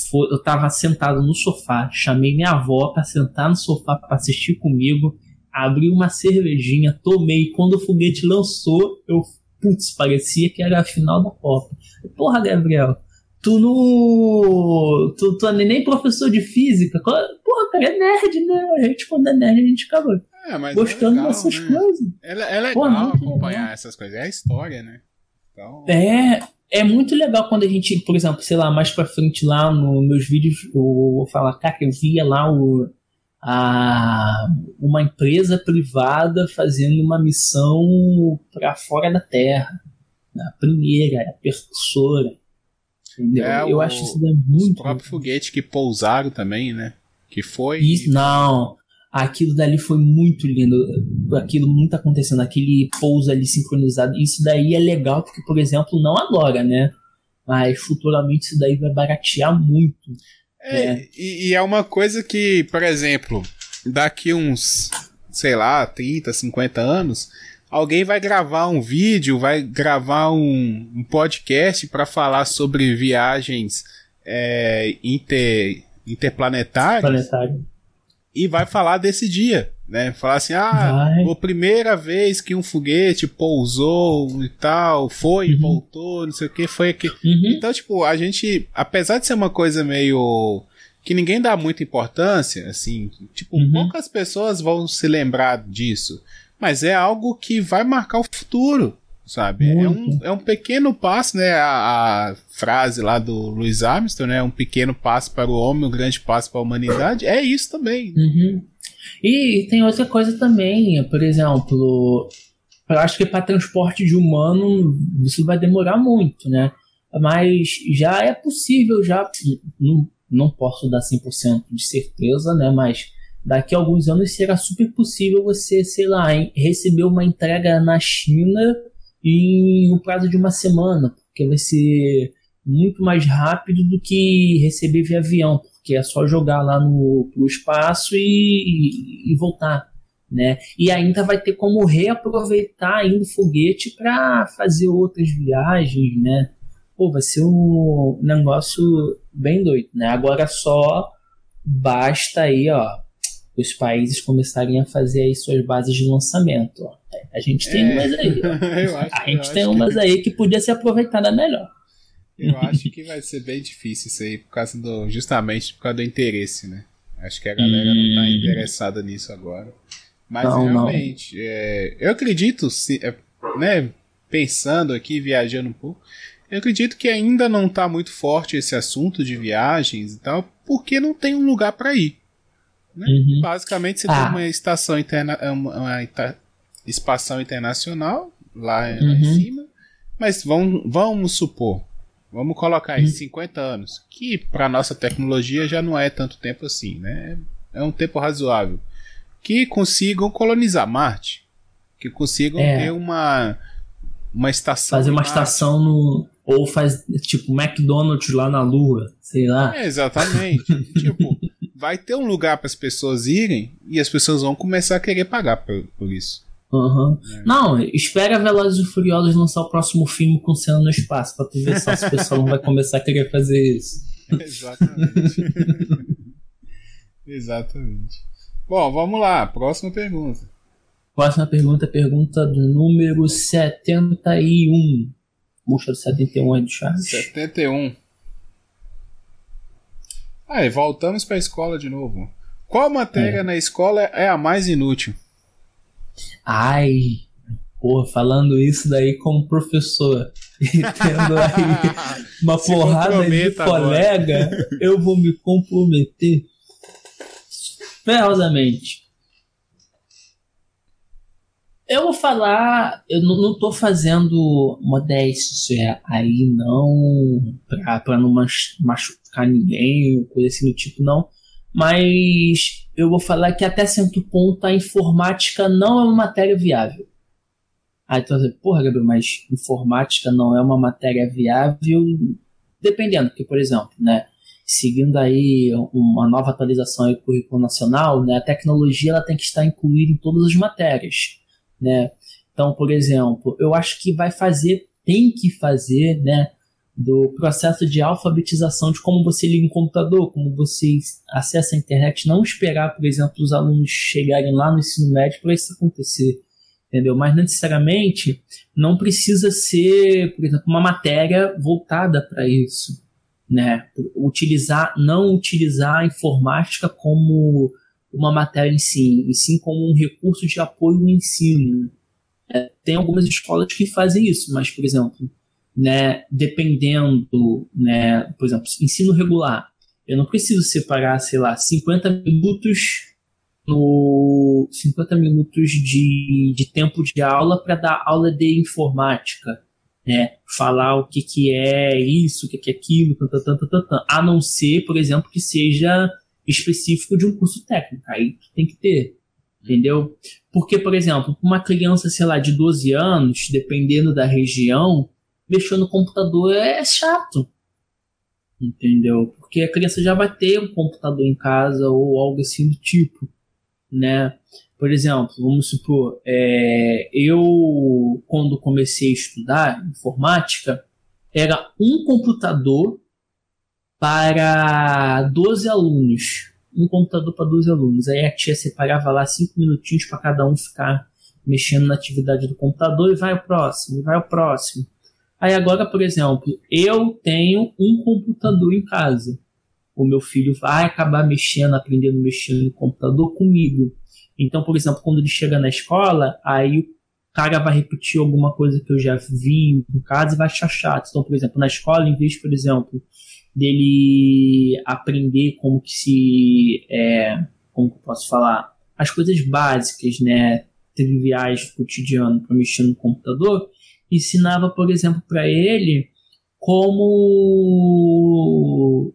[SPEAKER 2] Foi, eu estava sentado no sofá, chamei minha avó para sentar no sofá para assistir comigo, abri uma cervejinha, tomei. Quando o foguete lançou, eu, putz, parecia que era a final da Copa. Porra, Gabriel, tu não. Tu, tu é nem professor de física. Porra, cara, é nerd, né? A gente, quando é nerd, a gente acaba é, gostando é legal, dessas né? coisas.
[SPEAKER 1] É, é legal Porra, acompanhar legal. essas coisas. É a história, né?
[SPEAKER 2] Então... É. É muito legal quando a gente, por exemplo, sei lá, mais pra frente lá nos meus vídeos, eu vou falar, cara, eu via lá o, a, uma empresa privada fazendo uma missão para fora da Terra. A primeira, a percussora. Entendeu? É, eu o, acho isso muito.
[SPEAKER 1] O próprio foguete que pousaram também, né? Que foi.
[SPEAKER 2] Isso, não. Aquilo dali foi muito lindo. Aquilo muito acontecendo. Aquele pouso ali sincronizado. Isso daí é legal, porque, por exemplo, não agora, né? Mas futuramente isso daí vai baratear muito.
[SPEAKER 1] É, né? e, e é uma coisa que, por exemplo, daqui uns, sei lá, 30, 50 anos alguém vai gravar um vídeo, vai gravar um, um podcast para falar sobre viagens é, inter, interplanetárias. Planetário. E vai falar desse dia. né? Falar assim, ah, Vai. a primeira vez que um foguete pousou e tal, foi uhum. e voltou, não sei o que, foi aqui. Uhum. Então, tipo, a gente, apesar de ser uma coisa meio que ninguém dá muita importância, assim, tipo, uhum. poucas pessoas vão se lembrar disso, mas é algo que vai marcar o futuro, sabe? É um, é um pequeno passo, né? A, a, frase lá do Louis Armstrong, né? Um pequeno passo para o homem, um grande passo para a humanidade. É isso também.
[SPEAKER 2] Uhum. E tem outra coisa também, por exemplo, eu acho que para transporte de humano isso vai demorar muito, né? Mas já é possível, já não, não posso dar 100% de certeza, né? Mas daqui a alguns anos será super possível você, sei lá, receber uma entrega na China em um prazo de uma semana, porque vai ser muito mais rápido do que receber via avião, porque é só jogar lá no espaço e, e, voltar, né? E ainda vai ter como reaproveitar ainda o foguete para fazer outras viagens, né? Pô, vai ser um negócio bem doido, né? Agora só basta aí, ó, os países começarem a fazer aí suas bases de lançamento, ó. A gente tem é, umas aí. acho, a gente tem umas que... aí que podia ser aproveitada melhor.
[SPEAKER 1] Eu acho que vai ser bem difícil isso aí, por causa do, justamente por causa do interesse, né? Acho que a galera hum. não tá hum. interessada nisso agora. Mas não, realmente, não. É, eu acredito, se, é, né, pensando aqui, viajando um pouco, eu acredito que ainda não tá muito forte esse assunto de viagens e tal, porque não tem um lugar para ir. Né? Uhum. Basicamente, você ah. tem uma estação interna, uma, uma espação internacional lá, uhum. lá em uhum. cima, mas vamos, vamos supor, Vamos colocar aí, hum. 50 anos. Que para nossa tecnologia já não é tanto tempo assim, né? É um tempo razoável. Que consigam colonizar Marte. Que consigam é. ter uma, uma estação.
[SPEAKER 2] Fazer uma estação no. Ou faz tipo McDonald's lá na Lua, sei lá.
[SPEAKER 1] É, exatamente. tipo, vai ter um lugar para as pessoas irem e as pessoas vão começar a querer pagar por, por isso.
[SPEAKER 2] Uhum. É. Não, espera Velozes e Furiosos lançar o próximo filme com cena no espaço pra tu ver só se o pessoal não vai começar a querer fazer isso.
[SPEAKER 1] Exatamente. Exatamente. Bom, vamos lá. Próxima pergunta.
[SPEAKER 2] Próxima pergunta, pergunta do número 71. Mostra do 71 aí do Chaves.
[SPEAKER 1] 71. Aí, voltamos para a escola de novo. Qual matéria é. na escola é a mais inútil?
[SPEAKER 2] Ai, porra, falando isso daí como professor e tendo aí uma Se porrada de colega, agora. eu vou me comprometer ferrosamente. Eu vou falar, eu não, não tô fazendo modéstia aí não, pra, pra não machucar ninguém, coisa assim do tipo, não mas eu vou falar que até certo ponto a informática não é uma matéria viável. Aí tu vai dizer, porra, Gabriel, mas informática não é uma matéria viável, dependendo, porque, por exemplo, né, seguindo aí uma nova atualização do currículo nacional, né, a tecnologia ela tem que estar incluída em todas as matérias, né? Então, por exemplo, eu acho que vai fazer, tem que fazer, né, do processo de alfabetização de como você liga um computador, como você acessa a internet, não esperar, por exemplo, os alunos chegarem lá no ensino médio para isso acontecer, entendeu? Mas necessariamente não precisa ser, por exemplo, uma matéria voltada para isso, né? Utilizar, não utilizar a informática como uma matéria em si, e sim como um recurso de apoio ao ensino. É, tem algumas escolas que fazem isso, mas, por exemplo, né, dependendo, né, por exemplo, ensino regular, eu não preciso separar, sei lá, 50 minutos no 50 minutos de, de tempo de aula para dar aula de informática, né? Falar o que, que é isso, o que, que é aquilo, tanta, a não ser, por exemplo, que seja específico de um curso técnico. Aí tem que ter, entendeu? Porque, por exemplo, uma criança, sei lá, de 12 anos, dependendo da região, mexer no computador é chato. Entendeu? Porque a criança já vai ter um computador em casa ou algo assim do tipo, né? Por exemplo, vamos supor, é, eu quando comecei a estudar informática, era um computador para 12 alunos. um computador para 12 alunos. Aí a tia separava lá cinco minutinhos para cada um ficar mexendo na atividade do computador e vai o próximo, vai o próximo. Aí agora, por exemplo, eu tenho um computador em casa. O meu filho vai acabar mexendo, aprendendo a mexer no computador comigo. Então, por exemplo, quando ele chega na escola, aí o cara vai repetir alguma coisa que eu já vi em casa e vai achar chato. Então, por exemplo, na escola, em vez, por exemplo, dele aprender como que se. É, como que eu posso falar? As coisas básicas, né? Triviais do cotidiano para mexer no computador, ensinava, por exemplo, para ele como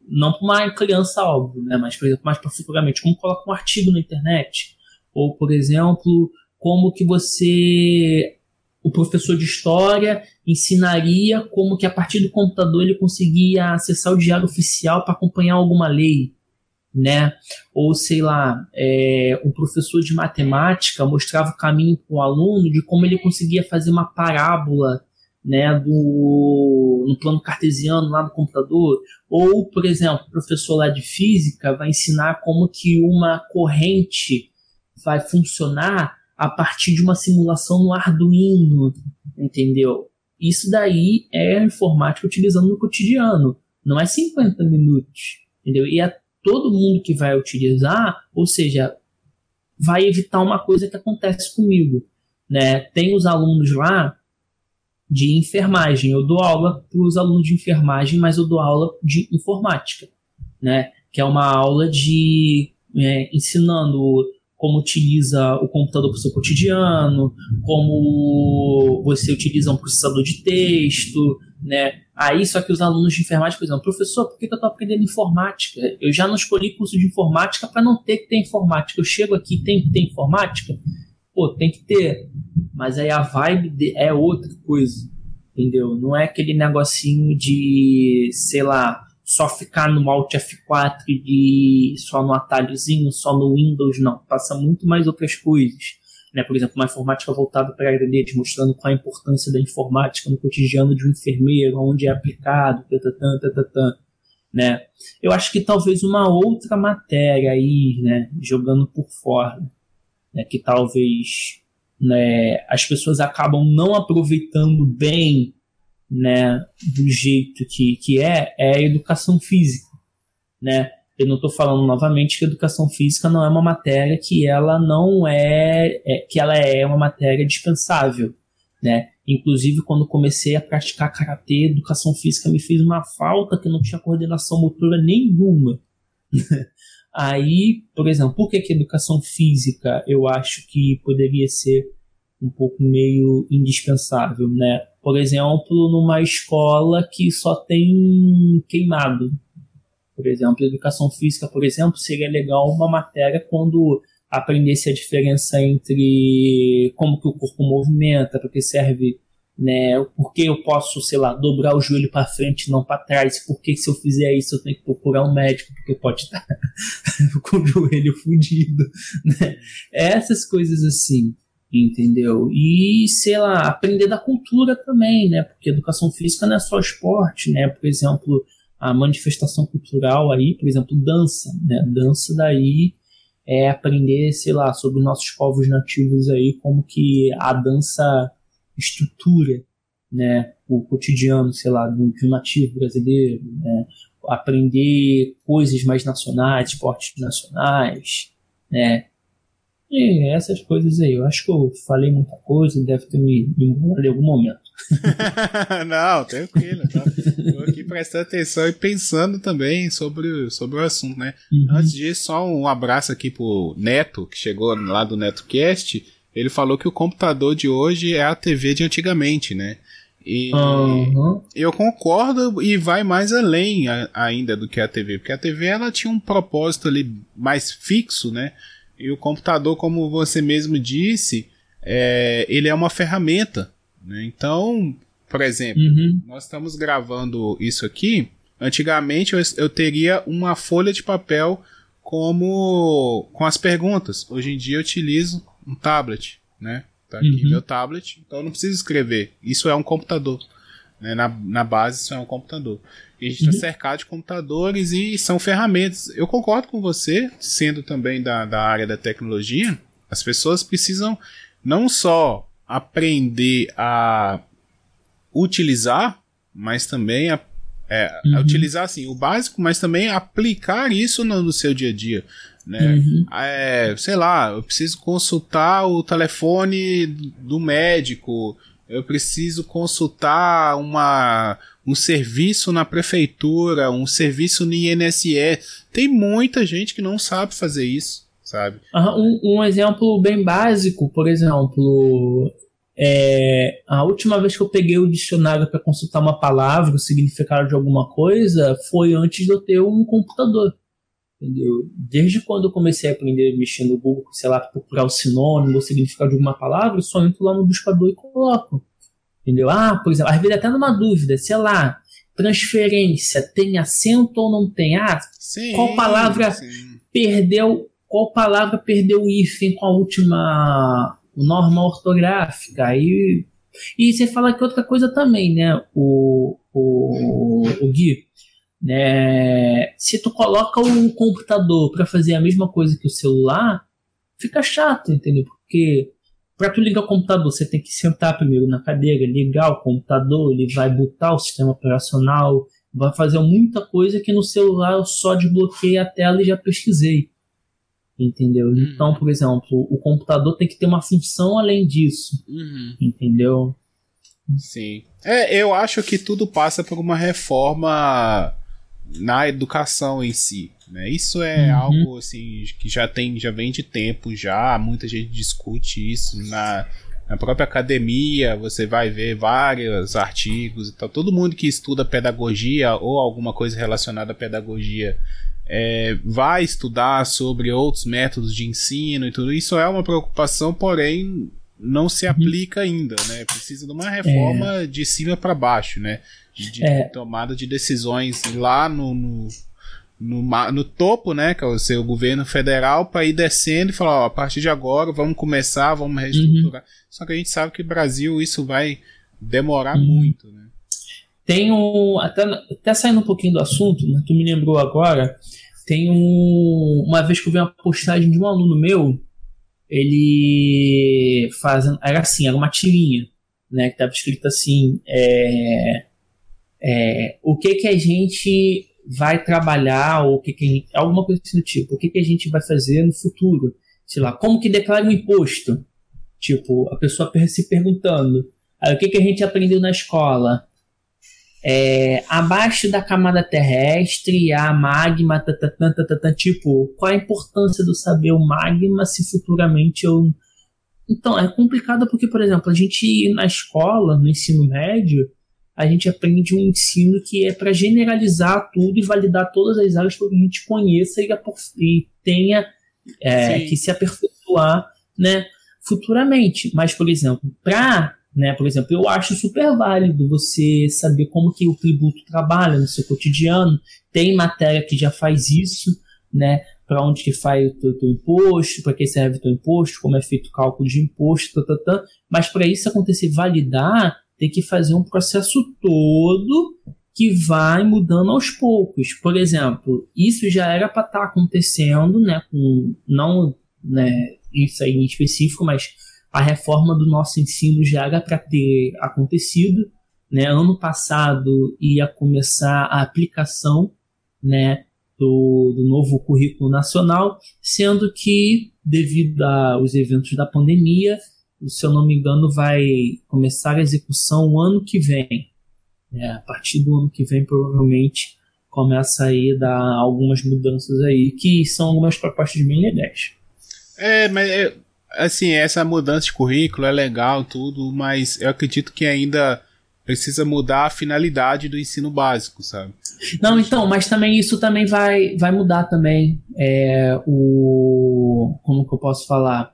[SPEAKER 2] não para uma criança óbvio, né, mas por exemplo, mais particularmente como colocar um artigo na internet, ou por exemplo, como que você o professor de história ensinaria como que a partir do computador ele conseguia acessar o diário oficial para acompanhar alguma lei, né? Ou sei lá, é, um professor de matemática mostrava o caminho para o aluno de como ele conseguia fazer uma parábola, né, do no plano cartesiano lá no computador, ou por exemplo, o professor lá de física vai ensinar como que uma corrente vai funcionar a partir de uma simulação no Arduino, entendeu? Isso daí é informática utilizando no cotidiano, não é 50 minutos, entendeu? E é todo mundo que vai utilizar, ou seja, vai evitar uma coisa que acontece comigo, né? Tem os alunos lá de enfermagem, eu dou aula para os alunos de enfermagem, mas eu dou aula de informática, né? Que é uma aula de é, ensinando como utiliza o computador para o seu cotidiano, como você utiliza um processador de texto, né? Aí, só que os alunos de informática, por exemplo, professor, por que, eu estou aprendendo informática? Eu já não escolhi curso de informática para não ter que ter informática. Eu chego aqui, tem que ter informática? Pô, tem que ter. Mas aí a vibe é outra coisa, entendeu? Não é aquele negocinho de, sei lá, só ficar no Alt F4 e só no atalhozinho, só no Windows, não. Passa muito mais outras coisas. Né? Por exemplo, uma informática voltada para a área mostrando qual a importância da informática no cotidiano de um enfermeiro, onde é aplicado, tatatã, tatatã, né? Eu acho que talvez uma outra matéria aí, né, jogando por fora, né, que talvez né, as pessoas acabam não aproveitando bem né, do jeito que, que é, é a educação física, né? Eu não estou falando novamente que educação física não é uma matéria que ela não é, é, que ela é uma matéria dispensável, né? Inclusive quando comecei a praticar karatê, educação física me fez uma falta que não tinha coordenação motora nenhuma. Aí, por exemplo, por que, que educação física eu acho que poderia ser um pouco meio indispensável, né? Por exemplo, numa escola que só tem queimado. Por exemplo, educação física, por exemplo, seria legal uma matéria quando aprendesse a diferença entre como que o corpo movimenta, para que serve, né? Por que eu posso, sei lá, dobrar o joelho para frente, não para trás? Por que se eu fizer isso eu tenho que procurar um médico porque pode estar com o joelho fundido, né? Essas coisas assim entendeu? E, sei lá, aprender da cultura também, né? Porque educação física não é só esporte, né? Por exemplo, a manifestação cultural aí, por exemplo, dança, né? Dança daí é aprender, sei lá, sobre nossos povos nativos aí, como que a dança estrutura, né? O cotidiano, sei lá, do, do nativo brasileiro, né? Aprender coisas mais nacionais, esportes nacionais, né? E essas coisas aí. Eu acho que eu falei muita coisa, deve ter me, me em algum momento.
[SPEAKER 1] Não, tranquilo. Tá? Tô aqui prestando atenção e pensando também sobre, sobre o assunto, né? Uhum. Antes disso, só um abraço aqui pro Neto, que chegou lá do NetoCast. Ele falou que o computador de hoje é a TV de antigamente, né? E uhum. eu concordo e vai mais além a, ainda do que a TV, porque a TV ela tinha um propósito ali mais fixo, né? E o computador, como você mesmo disse, é, ele é uma ferramenta. Né? Então, por exemplo, uhum. nós estamos gravando isso aqui. Antigamente eu, eu, teria uma folha de papel como com as perguntas. Hoje em dia eu utilizo um tablet, né? Tá aqui uhum. meu tablet, então eu não preciso escrever. Isso é um computador. Né? Na, na base, isso é um computador. E a gente está uhum. cercado de computadores e são ferramentas. Eu concordo com você, sendo também da, da área da tecnologia, as pessoas precisam não só aprender a utilizar, mas também a, é, uhum. a utilizar assim, o básico, mas também aplicar isso no, no seu dia a dia. Né? Uhum. É, sei lá, eu preciso consultar o telefone do médico, eu preciso consultar uma, um serviço na prefeitura, um serviço no INSS. Tem muita gente que não sabe fazer isso, sabe?
[SPEAKER 2] Um, um exemplo bem básico, por exemplo, é, a última vez que eu peguei o dicionário para consultar uma palavra, o significado de alguma coisa, foi antes de eu ter um computador. Entendeu? Desde quando eu comecei a aprender a mexer no Google, sei lá, procurar o sinônimo, o significado de alguma palavra, eu só entro lá no buscador e coloco. Entendeu? Ah, por exemplo, às vezes até numa dúvida, sei lá, transferência tem acento ou não tem? Ah, sim, qual palavra sim. perdeu, qual palavra perdeu o hífen com a última norma ortográfica? Aí, e você fala que outra coisa também, né, o, o, o Gui, né? Se tu coloca um computador para fazer a mesma coisa que o celular, fica chato, entendeu? Porque para tu ligar o computador, você tem que sentar primeiro na cadeira, ligar o computador, ele vai botar o sistema operacional, vai fazer muita coisa que no celular eu só desbloqueei a tela e já pesquisei. Entendeu? Uhum. Então, por exemplo, o computador tem que ter uma função além disso. Uhum. Entendeu?
[SPEAKER 1] Sim. É, eu acho que tudo passa por uma reforma na educação em si. Né? Isso é uhum. algo assim que já tem, já vem de tempo já, muita gente discute isso na, na própria academia, você vai ver vários artigos e tal. Todo mundo que estuda pedagogia ou alguma coisa relacionada à pedagogia é, vai estudar sobre outros métodos de ensino e tudo. Isso é uma preocupação, porém não se uhum. aplica ainda, né? Precisa de uma reforma é. de cima para baixo, né? de é. tomada de decisões lá no, no, no, no, topo, né, que é o seu governo federal, para ir descendo e falar, ó, a partir de agora vamos começar, vamos reestruturar. Uhum. Só que a gente sabe que Brasil isso vai demorar uhum. muito, né?
[SPEAKER 2] Tem um, até, até saindo um pouquinho do assunto, né, tu me lembrou agora, tem um, uma vez que eu vi uma postagem de um aluno meu, ele fazendo, era assim, era uma tirinha, né, que tava escrito assim, é, é, o que que a gente vai trabalhar, ou o que que gente, alguma coisa assim do tipo, o que que a gente vai fazer no futuro, sei lá, como que declara um imposto, tipo, a pessoa se perguntando, aí, o que que a gente aprendeu na escola, é, abaixo da camada terrestre há magma, tatatã, tatatã, tipo, qual a importância do saber o magma se futuramente eu. Então, é complicado porque, por exemplo, a gente na escola, no ensino médio, a gente aprende um ensino que é para generalizar tudo e validar todas as áreas para que a gente conheça e, e tenha é, que se aperfeiçoar né, futuramente. Mas, por exemplo, para, né, por exemplo, eu acho super válido você saber como que o tributo trabalha no seu cotidiano. Tem matéria que já faz isso, né? Para onde que faz o teu, teu imposto, para que serve o teu imposto, como é feito o cálculo de imposto, tá, tá, tá. mas para isso acontecer validar, tem que fazer um processo todo que vai mudando aos poucos. Por exemplo, isso já era para estar tá acontecendo, né, com não né, isso aí em específico, mas a reforma do nosso ensino já era para ter acontecido. Né, ano passado ia começar a aplicação né, do, do novo currículo nacional, sendo que, devido aos eventos da pandemia, se eu não me engano, vai começar a execução o ano que vem. É, a partir do ano que vem, provavelmente, começa aí dar algumas mudanças aí, que são algumas propostas bem legais.
[SPEAKER 1] É, mas é, assim, essa mudança de currículo é legal, tudo, mas eu acredito que ainda precisa mudar a finalidade do ensino básico, sabe?
[SPEAKER 2] Não, então, mas também isso também vai, vai mudar também. É, o. Como que eu posso falar?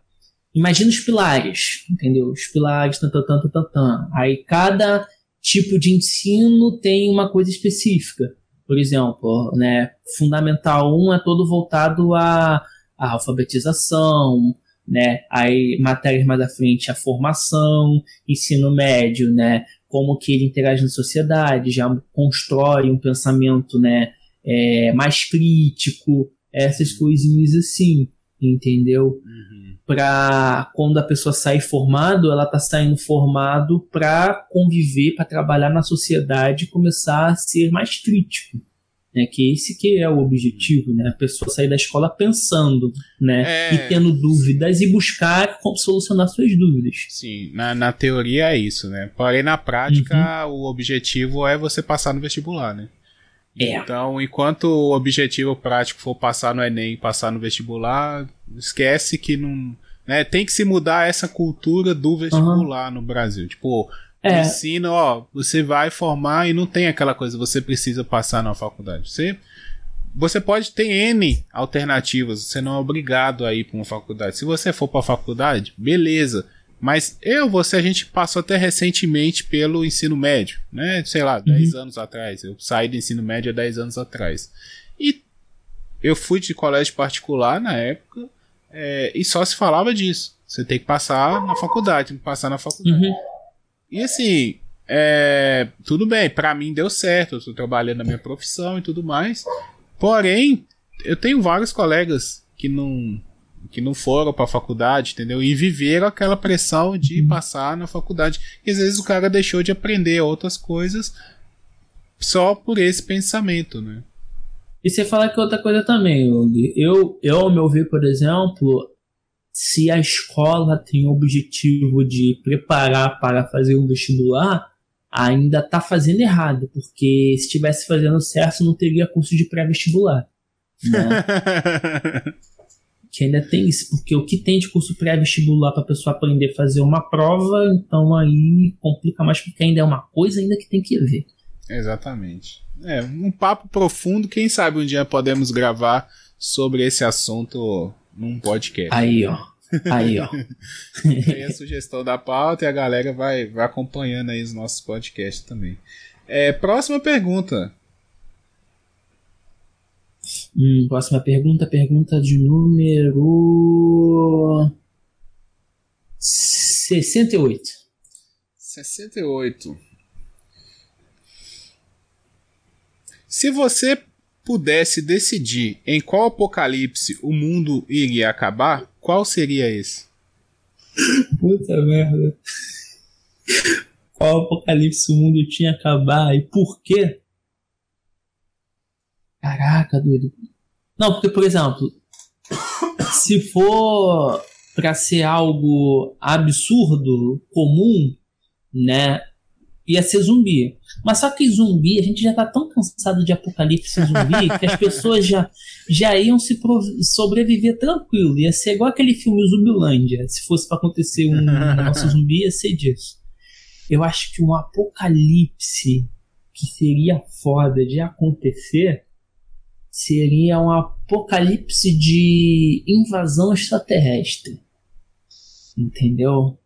[SPEAKER 2] Imagina os pilares, entendeu? Os pilares, tan, tan, tan, tan, tan. Aí cada tipo de ensino tem uma coisa específica. Por exemplo, né, Fundamental 1 é todo voltado à alfabetização, né? Aí matérias mais à frente a formação, ensino médio, né? como que ele interage na sociedade, já constrói um pensamento né, é, mais crítico, essas coisinhas assim, entendeu? Uhum. Para quando a pessoa sai formado, ela tá saindo formado para conviver, para trabalhar na sociedade e começar a ser mais crítico né? Que esse que é o objetivo, né? A pessoa sair da escola pensando, né? É... E tendo dúvidas e buscar como solucionar suas dúvidas.
[SPEAKER 1] Sim, na, na teoria é isso, né? Porém, na prática, uhum. o objetivo é você passar no vestibular, né? É. Então, enquanto o objetivo prático for passar no Enem, passar no vestibular, esquece que não. Né, tem que se mudar essa cultura do vestibular uhum. no Brasil. Tipo, é. Ensina, ó, você vai formar e não tem aquela coisa, você precisa passar na faculdade. Você, você pode ter N alternativas, você não é obrigado a ir para uma faculdade. Se você for para a faculdade, beleza. Mas eu, você, a gente passou até recentemente pelo ensino médio, né? Sei lá, 10 uhum. anos atrás. Eu saí do ensino médio há 10 anos atrás. E eu fui de colégio particular na época, é, e só se falava disso. Você tem que passar na faculdade, tem que passar na faculdade. Uhum. E assim, é, tudo bem, para mim deu certo, eu tô trabalhando na minha profissão e tudo mais. Porém, eu tenho vários colegas que não que não foram para a faculdade, entendeu? E viveram aquela pressão de passar na faculdade. E às vezes o cara deixou de aprender outras coisas só por esse pensamento, né?
[SPEAKER 2] E você fala que outra coisa também, Eu, eu, ao meu ver, por exemplo, se a escola tem o objetivo de preparar para fazer um vestibular, ainda está fazendo errado, porque se estivesse fazendo certo, não teria curso de pré-vestibular. Né? que ainda tem isso, porque o que tem de curso pré-vestibular para a pessoa aprender a fazer uma prova, então aí complica mais, porque ainda é uma coisa ainda que tem que ver.
[SPEAKER 1] Exatamente. É, um papo profundo, quem sabe um dia podemos gravar sobre esse assunto num podcast.
[SPEAKER 2] Aí, ó. Aí, ó.
[SPEAKER 1] aí a sugestão da pauta e a galera vai, vai acompanhando aí os nossos podcasts também. É, próxima pergunta.
[SPEAKER 2] Hum, próxima pergunta, pergunta de número 68.
[SPEAKER 1] 68. Se você pudesse decidir em qual apocalipse o mundo iria acabar, qual seria esse?
[SPEAKER 2] Puta merda. Qual apocalipse o mundo tinha acabar e por quê? Caraca, doido. Não, porque, por exemplo, se for para ser algo absurdo, comum, né? Ia ser zumbi. Mas só que zumbi, a gente já tá tão cansado de apocalipse zumbi que as pessoas já, já iam se sobreviver tranquilo. Ia ser igual aquele filme Zumbilândia. Se fosse para acontecer um negócio zumbi, ia ser disso. Eu acho que um apocalipse que seria foda de acontecer seria um apocalipse de invasão extraterrestre. Entendeu?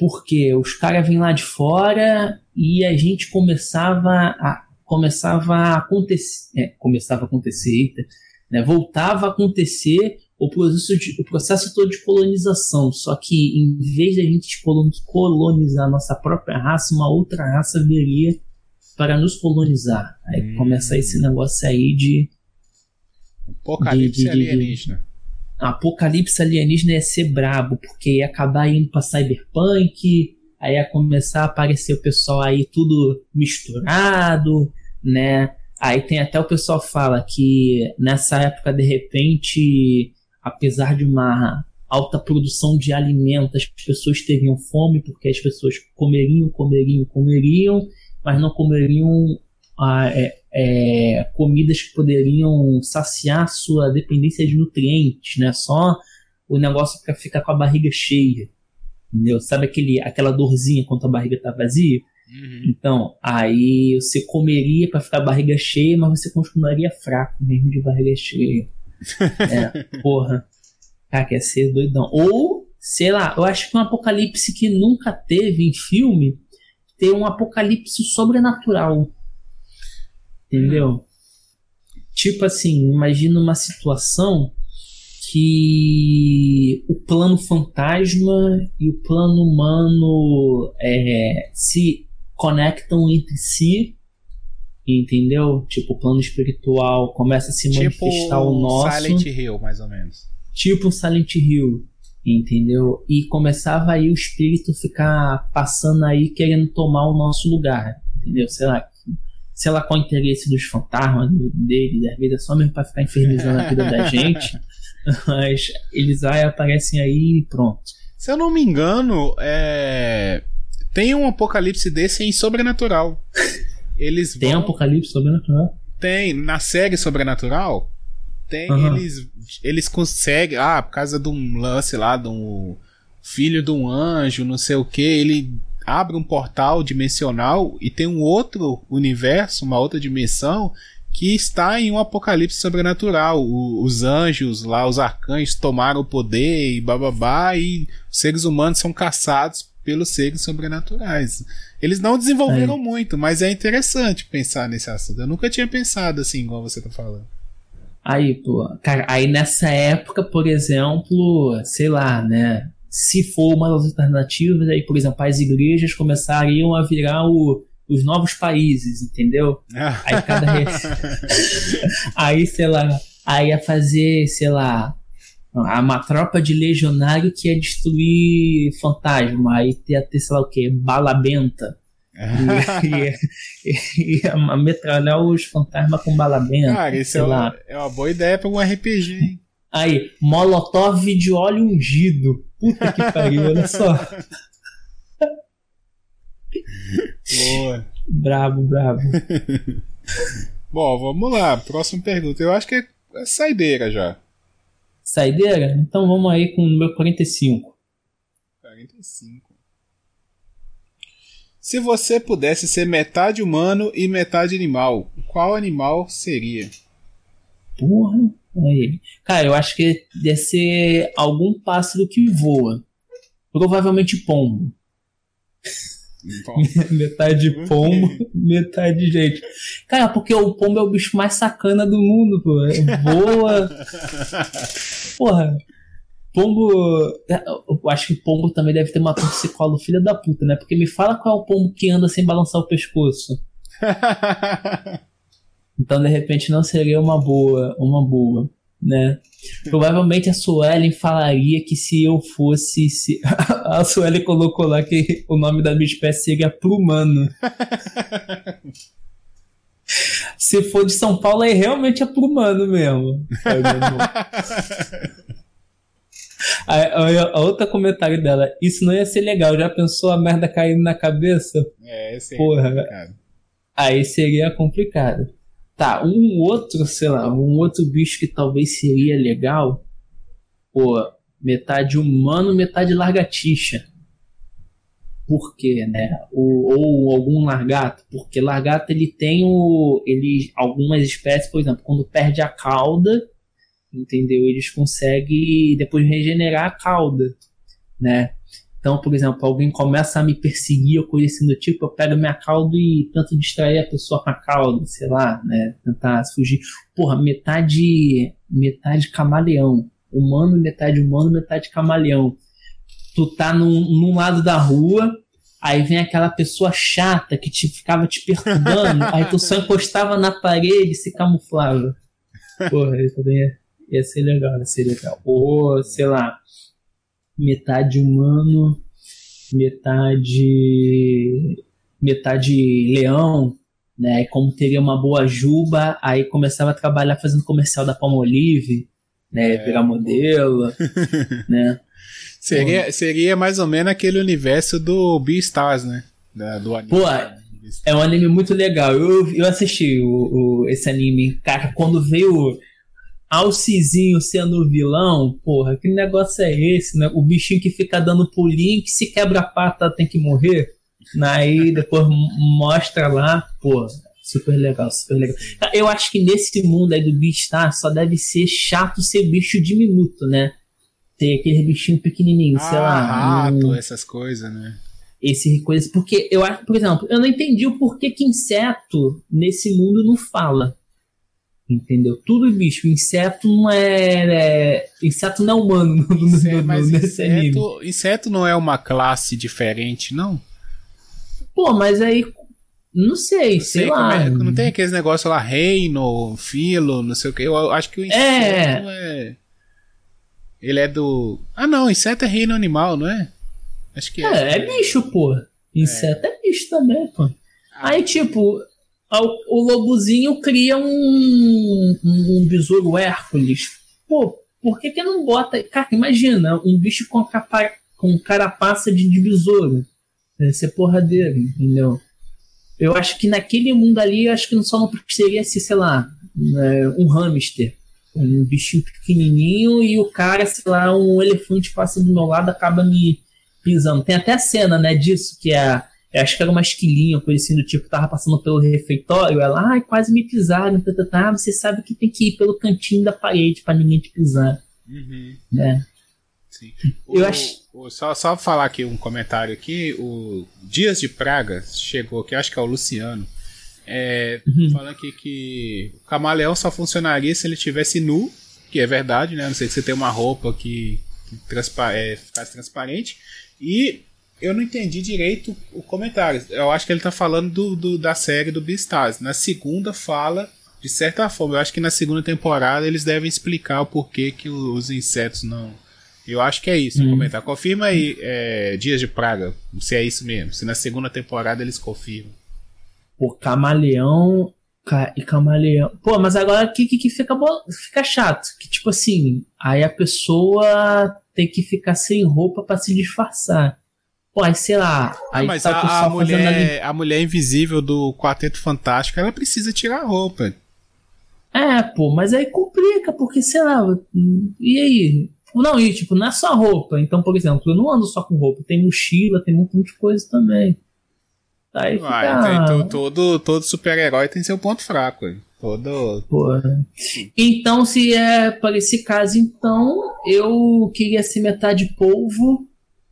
[SPEAKER 2] Porque os caras vêm lá de fora e a gente começava a começava a acontecer, é, começava a acontecer, né, voltava a acontecer o processo, de, o processo todo de colonização, só que em vez de a gente colonizar a nossa própria raça, uma outra raça viria para nos colonizar. Aí hum. começa esse negócio aí de
[SPEAKER 1] Apocalipse de, de, alienígena.
[SPEAKER 2] Apocalipse alienígena ia ser brabo, porque ia acabar indo para cyberpunk, aí ia começar a aparecer o pessoal aí tudo misturado, né? Aí tem até o pessoal fala que nessa época, de repente, apesar de uma alta produção de alimentos, as pessoas teriam fome porque as pessoas comeriam, comeriam, comeriam, mas não comeriam ah, é, é, comidas que poderiam saciar sua dependência de nutrientes, né? Só o negócio para ficar com a barriga cheia. Entendeu? Sabe aquele, aquela dorzinha quando a barriga tá vazia? Uhum. Então, aí você comeria para ficar a barriga cheia, mas você continuaria fraco mesmo de barriga cheia. é, porra. Cara, quer ser doidão. Ou, sei lá, eu acho que um apocalipse que nunca teve em filme ter um apocalipse sobrenatural. Entendeu? Tipo assim, imagina uma situação que o plano fantasma e o plano humano é, se conectam entre si, entendeu? Tipo, o plano espiritual começa a se tipo manifestar o nosso.
[SPEAKER 1] Silent Hill, mais ou menos.
[SPEAKER 2] Tipo Silent Hill, entendeu? E começava aí o espírito ficar passando aí querendo tomar o nosso lugar, entendeu? Sei lá, sei lá qual o interesse dos fantasmas dele, às vezes é só mesmo pra ficar infernizando a vida da gente. Mas eles aí aparecem aí e pronto.
[SPEAKER 1] Se eu não me engano, é... tem um apocalipse desse em Sobrenatural. Eles
[SPEAKER 2] tem vão... apocalipse sobrenatural?
[SPEAKER 1] Tem. Na série Sobrenatural, tem. Uhum. Eles, eles conseguem. Ah, por causa de um lance lá, de um filho de um anjo, não sei o que, ele abre um portal dimensional e tem um outro universo, uma outra dimensão que está em um apocalipse sobrenatural. O, os anjos lá, os arcanjos tomaram o poder e bababá, e os seres humanos são caçados pelos seres sobrenaturais. Eles não desenvolveram muito, mas é interessante pensar nesse assunto. Eu nunca tinha pensado assim, igual você tá falando.
[SPEAKER 2] Aí, pô, cara, aí nessa época, por exemplo, sei lá, né? Se for uma das alternativas, aí, por exemplo, as igrejas começariam a virar o, os novos países, entendeu? aí cada. aí, sei lá, aí ia fazer, sei lá, uma tropa de legionário que ia destruir fantasma, aí ia ter, sei lá o que, bala benta. e, ia metralhar os fantasmas com bala benta.
[SPEAKER 1] Cara, isso é uma, é uma boa ideia para um RPG, hein?
[SPEAKER 2] Aí, Molotov de óleo ungido. Puta que pariu, olha só.
[SPEAKER 1] Boa.
[SPEAKER 2] Bravo, bravo.
[SPEAKER 1] Bom, vamos lá. Próxima pergunta. Eu acho que é saideira já.
[SPEAKER 2] Saideira? Então vamos aí com o número 45.
[SPEAKER 1] 45. Se você pudesse ser metade humano e metade animal, qual animal seria?
[SPEAKER 2] Porra. Aí. Cara, eu acho que deve ser algum pássaro que voa. Provavelmente pombo. metade pombo, metade gente. Cara, porque o pombo é o bicho mais sacana do mundo, pô. Voa. Porra. Pombo. Eu acho que pombo também deve ter uma torcicolo filha da puta, né? Porque me fala qual é o pombo que anda sem balançar o pescoço. Então, de repente, não seria uma boa, uma boa, né? Provavelmente a Suelen falaria que se eu fosse. Se... A Suelen colocou lá que o nome da minha espécie seria Plumano. se for de São Paulo, aí realmente é Plumano mesmo. A, outra comentário dela, isso não ia ser legal, já pensou a merda caindo na cabeça?
[SPEAKER 1] É, esse Porra, complicado.
[SPEAKER 2] Aí seria complicado. Tá, um outro, sei lá, um outro bicho que talvez seria legal. Pô, metade humano, metade largatixa. Por quê, né? Ou, ou algum largato. Porque largato ele tem o. Ele, algumas espécies, por exemplo, quando perde a cauda, entendeu? Eles conseguem depois regenerar a cauda, né? Então, por exemplo, alguém começa a me perseguir ou coisa assim do tipo, eu pego minha cauda e tento distrair a pessoa com a cauda, sei lá, né? Tentar fugir. Porra, metade, metade camaleão. Humano, metade humano, metade camaleão. Tu tá num, num lado da rua, aí vem aquela pessoa chata que te ficava te perturbando, aí tu só encostava na parede e se camuflava. Porra, isso também ia, ia ser legal, ia ser legal. Ou, sei lá, metade humano, metade metade leão, né? Como teria uma boa juba, aí começava a trabalhar fazendo comercial da Palmolive, né? É. Virar modelo, né?
[SPEAKER 1] Seria, seria mais ou menos aquele universo do Beastars, né? Da, do
[SPEAKER 2] anime. Pô, é um anime muito legal. Eu, eu assisti o, o, esse anime. Cara, quando veio Alcizinho sendo vilão, porra, que negócio é esse, né? O bichinho que fica dando pulinho, que se quebra a pata tem que morrer. Aí depois mostra lá, pô, super legal, super legal. Eu acho que nesse mundo aí do Beastar só deve ser chato ser bicho diminuto, né? Ter aquele bichinho pequenininho, ah, sei lá.
[SPEAKER 1] Rato, um... essas coisas, né?
[SPEAKER 2] Esse coisa, porque eu acho, por exemplo, eu não entendi o porquê que inseto nesse mundo não fala. Entendeu? Tudo bicho. Inseto não é. é inseto não é humano no,
[SPEAKER 1] inseto, no, nesse inseto, inseto não é uma classe diferente, não?
[SPEAKER 2] Pô, mas aí. Não sei, não sei, sei lá. É,
[SPEAKER 1] não tem aqueles negócios lá, reino, filo, não sei o que. Eu acho que o inseto é. é... Ele é do. Ah, não, inseto é reino animal, não é?
[SPEAKER 2] Acho que é. É, é bicho, pô. Inseto é, é bicho também, pô. Ah. Aí, tipo, o lobozinho cria um, um, um besouro Hércules. Pô, por que que não bota... Cara, imagina, um bicho com, capa, com carapaça de, de besouro. Deve ser porradeiro, entendeu? Eu acho que naquele mundo ali, eu acho que só não seria se, sei lá, né, um hamster. Um bichinho pequenininho e o cara, sei lá, um elefante passa do meu lado acaba me pisando. Tem até a cena, né, disso, que é acho que era uma esquilinha, coisa assim do tipo, tava passando pelo refeitório, ela, ai, quase me pisaram, tá, tá, tá, você sabe que tem que ir pelo cantinho da parede para ninguém te pisar. Uhum. Né?
[SPEAKER 1] Sim. Eu o, acho... O, só, só falar aqui um comentário aqui, o Dias de Praga chegou, que acho que é o Luciano, é, uhum. falando aqui que o camaleão só funcionaria se ele tivesse nu, que é verdade, né? Não sei se você tem uma roupa que, que transpa é, ficasse transparente. E eu não entendi direito o comentário. Eu acho que ele tá falando do, do da série do Beastars. Na segunda fala, de certa forma, eu acho que na segunda temporada eles devem explicar o porquê que os insetos não. Eu acho que é isso. Hum. Comentar. Confirma aí, é, Dias de Praga, se é isso mesmo. Se na segunda temporada eles confirmam.
[SPEAKER 2] O camaleão e camaleão. Pô, mas agora que, que, que fica, fica chato. Que tipo assim, aí a pessoa tem que ficar sem roupa para se disfarçar. Pô, aí sei lá. Aí
[SPEAKER 1] mas tá a, a mulher, ali... a mulher invisível do Quarteto Fantástico, ela precisa tirar a roupa.
[SPEAKER 2] É, pô, mas aí complica, porque sei lá. E aí? Não, e tipo, não é só roupa. Então, por exemplo, eu não ando só com roupa, tem mochila, tem um monte de coisa também. Aí
[SPEAKER 1] fica... tem, todo, todo super-herói tem seu ponto fraco. Todo.
[SPEAKER 2] Porra. Então, se é para esse caso, então, eu queria ser metade polvo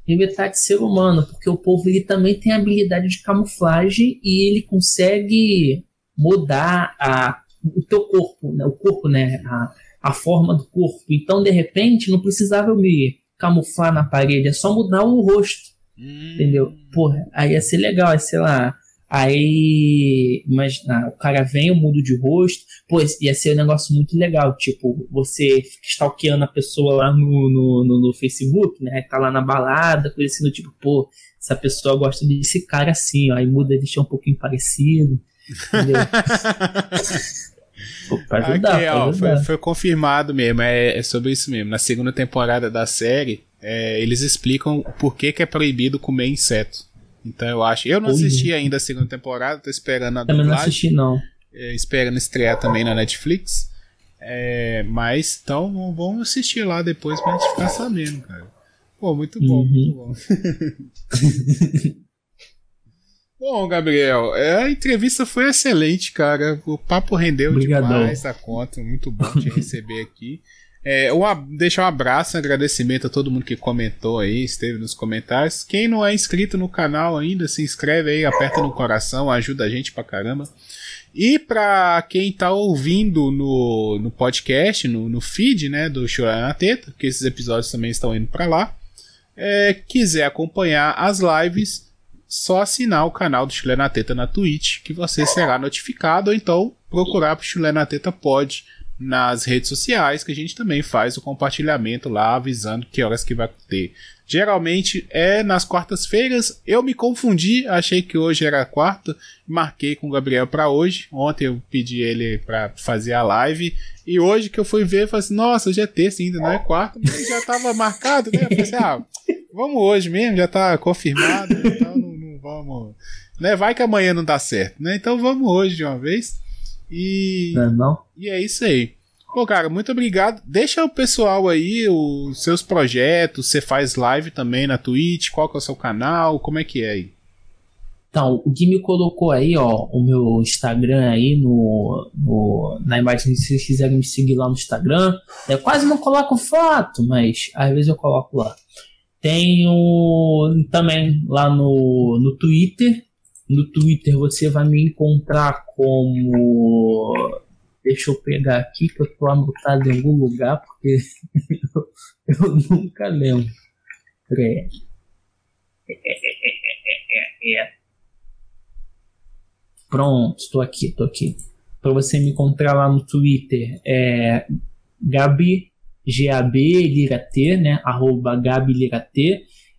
[SPEAKER 2] e metade ser humano, porque o povo ele também tem habilidade de camuflagem e ele consegue mudar a, o teu corpo, né? o corpo, né? A, a forma do corpo. Então, de repente, não precisava me camuflar na parede, é só mudar o rosto. Hum. Entendeu? Porra, aí ia ser legal, sei lá, Aí, imagina, o cara vem, eu mudo de rosto, pô, ia ser um negócio muito legal, tipo, você fica stalkeando a pessoa lá no, no, no, no Facebook, né, tá lá na balada, coisa assim, do tipo, pô, essa pessoa gosta desse cara assim, ó, aí muda, deixa um pouquinho parecido, entendeu?
[SPEAKER 1] pô, pra ajudar, Aqui, ó, Foi, foi, confirmado mesmo, é, é, sobre isso mesmo, na segunda temporada da série, é, eles explicam por que, que é proibido comer inseto. Então eu acho. Eu não assisti ainda a segunda temporada, tô esperando a
[SPEAKER 2] Também dublagem. não assisti, não.
[SPEAKER 1] É, esperando estrear também na Netflix. É, mas então vamos assistir lá depois pra gente ficar sabendo, cara. Pô, muito bom, uhum. muito bom. bom, Gabriel, é, a entrevista foi excelente, cara. O papo rendeu Obrigadão. demais a conta. Muito bom te receber aqui. É, um, deixar um abraço, um agradecimento a todo mundo que comentou aí, esteve nos comentários. Quem não é inscrito no canal ainda, se inscreve aí, aperta no coração, ajuda a gente pra caramba. E para quem tá ouvindo no, no podcast, no, no feed, né, do Chorar na Teta, que esses episódios também estão indo para lá, é, quiser acompanhar as lives, só assinar o canal do Chulé na Teta na Twitch, que você será notificado, ou então procurar pro Chulé na Teta pode nas redes sociais, que a gente também faz o compartilhamento lá, avisando que horas que vai ter. Geralmente é nas quartas-feiras. Eu me confundi, achei que hoje era quarta, marquei com o Gabriel para hoje. Ontem eu pedi ele para fazer a live e hoje que eu fui ver, eu falei assim: "Nossa, hoje é terça ainda, não é quarta", mas já estava marcado, né? Eu falei assim: "Ah, vamos hoje mesmo, já está confirmado, então não, não vamos, né? Vai que amanhã não dá certo, né? Então vamos hoje de uma vez. E.
[SPEAKER 2] Não, é não?
[SPEAKER 1] E é isso aí. Pô, cara, muito obrigado. Deixa o pessoal aí, os seus projetos, você faz live também na Twitch, qual que é o seu canal, como é que é aí?
[SPEAKER 2] Então, o Gui me colocou aí, ó, o meu Instagram aí no, no, na imagem, se vocês quiserem me seguir lá no Instagram. Eu quase não coloco foto, mas às vezes eu coloco lá. Tenho também lá no, no Twitter, no Twitter você vai me encontrar como. Deixa eu pegar aqui que eu tô anotado em algum lugar, porque eu, nunca lembro. É. Pronto, estou aqui, estou aqui. Para você me encontrar lá no Twitter é Gabi, G-A-B, T, né? Arroba Gabi.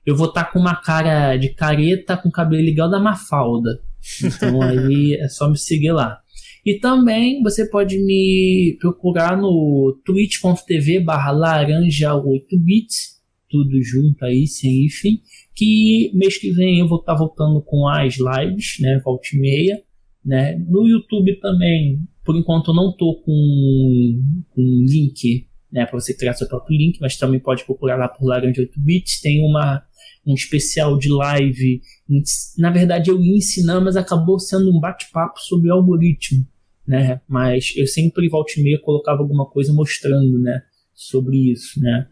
[SPEAKER 2] Eu vou estar tá com uma cara de careta com cabelo igual da Mafalda. Então aí é só me seguir lá. E também você pode me procurar no twitch.tv barra laranja 8bits, tudo junto aí, sem enfim, que mês que vem eu vou estar tá voltando com as lives, né, volta e meia, né, no YouTube também, por enquanto eu não tô com, com link, né, para você criar seu próprio link, mas também pode procurar lá por laranja 8bits, tem uma um especial de live. Na verdade, eu ia ensinar, mas acabou sendo um bate-papo sobre o algoritmo, né? Mas eu sempre, volta e meia, colocava alguma coisa mostrando, né? Sobre isso, né?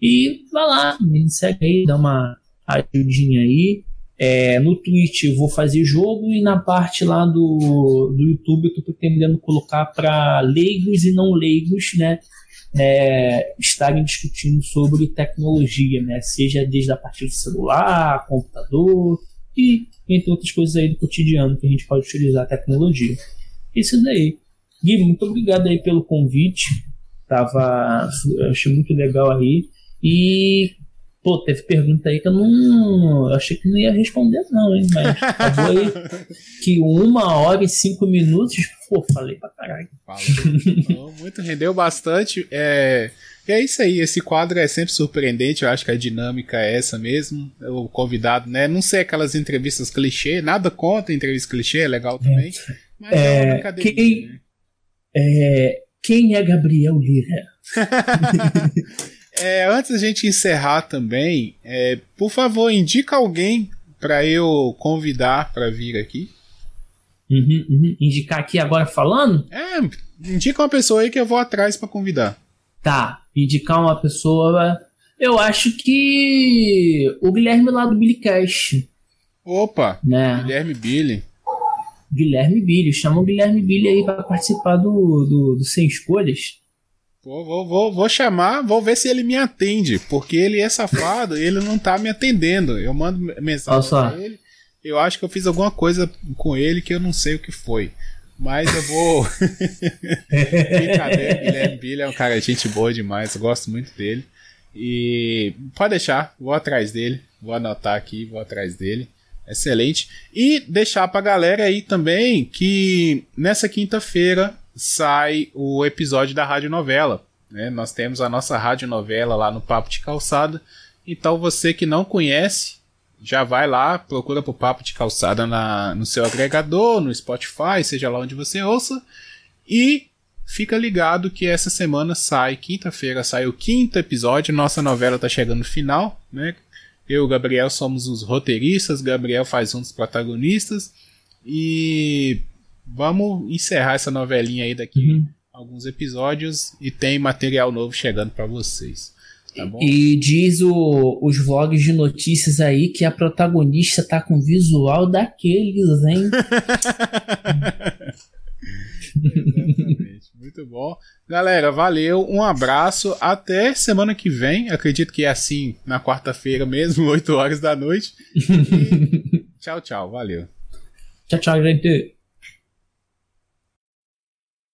[SPEAKER 2] E vai lá, me segue aí, dá uma ajudinha aí. É, no Twitch eu vou fazer jogo e na parte lá do, do YouTube eu tô pretendendo colocar para leigos e não leigos, né? É, estarem discutindo sobre tecnologia, né? seja desde a partir de celular, computador e entre outras coisas aí do cotidiano que a gente pode utilizar a tecnologia. Isso daí. Gui, muito obrigado aí pelo convite. Tava, achei muito legal aí. E Pô, teve pergunta aí que eu não. Eu achei que não ia responder, não, hein? Mas acabou aí que uma hora e cinco minutos. Pô, falei pra caralho.
[SPEAKER 1] Falou, muito, rendeu bastante. É. E é isso aí, esse quadro é sempre surpreendente, eu acho que a dinâmica é essa mesmo. O convidado, né? Não sei aquelas entrevistas clichê, nada contra entrevista clichê, é legal também. É. Mas
[SPEAKER 2] é, é uma quem, né? é, quem é Gabriel Lira?
[SPEAKER 1] É, antes da gente encerrar também, é, por favor, indica alguém para eu convidar para vir aqui.
[SPEAKER 2] Uhum, uhum. Indicar aqui agora falando?
[SPEAKER 1] É, indica uma pessoa aí que eu vou atrás para convidar.
[SPEAKER 2] Tá, indicar uma pessoa. Eu acho que o Guilherme lá do Billy Cash.
[SPEAKER 1] Opa, né? Guilherme Billy.
[SPEAKER 2] Guilherme Billy, chama o Guilherme Billy aí para participar do, do, do Sem Escolhas.
[SPEAKER 1] Vou, vou, vou, vou chamar, vou ver se ele me atende, porque ele é safado e ele não tá me atendendo. Eu mando mensagem pra ele. Eu acho que eu fiz alguma coisa com ele que eu não sei o que foi. Mas eu vou. Brincadeira, Guilherme Billy é um cara gente boa demais, eu gosto muito dele. E pode deixar, vou atrás dele, vou anotar aqui, vou atrás dele. Excelente. E deixar pra galera aí também que nessa quinta-feira sai o episódio da rádio novela. Né? Nós temos a nossa rádio novela lá no Papo de Calçada. Então você que não conhece, já vai lá, procura por Papo de Calçada na, no seu agregador, no Spotify, seja lá onde você ouça. E fica ligado que essa semana sai, quinta-feira sai o quinto episódio. Nossa novela está chegando no final, né? Eu e o Gabriel somos os roteiristas, Gabriel faz um dos protagonistas. E vamos encerrar essa novelinha aí daqui uhum. alguns episódios e tem material novo chegando para vocês. Tá
[SPEAKER 2] e diz o, os vlogs de notícias aí que a protagonista tá com visual daqueles, hein?
[SPEAKER 1] Exatamente. Muito bom. Galera, valeu. Um abraço. Até semana que vem. Acredito que é assim na quarta-feira mesmo, 8 horas da noite. E tchau, tchau. Valeu.
[SPEAKER 2] Tchau, tchau, gente.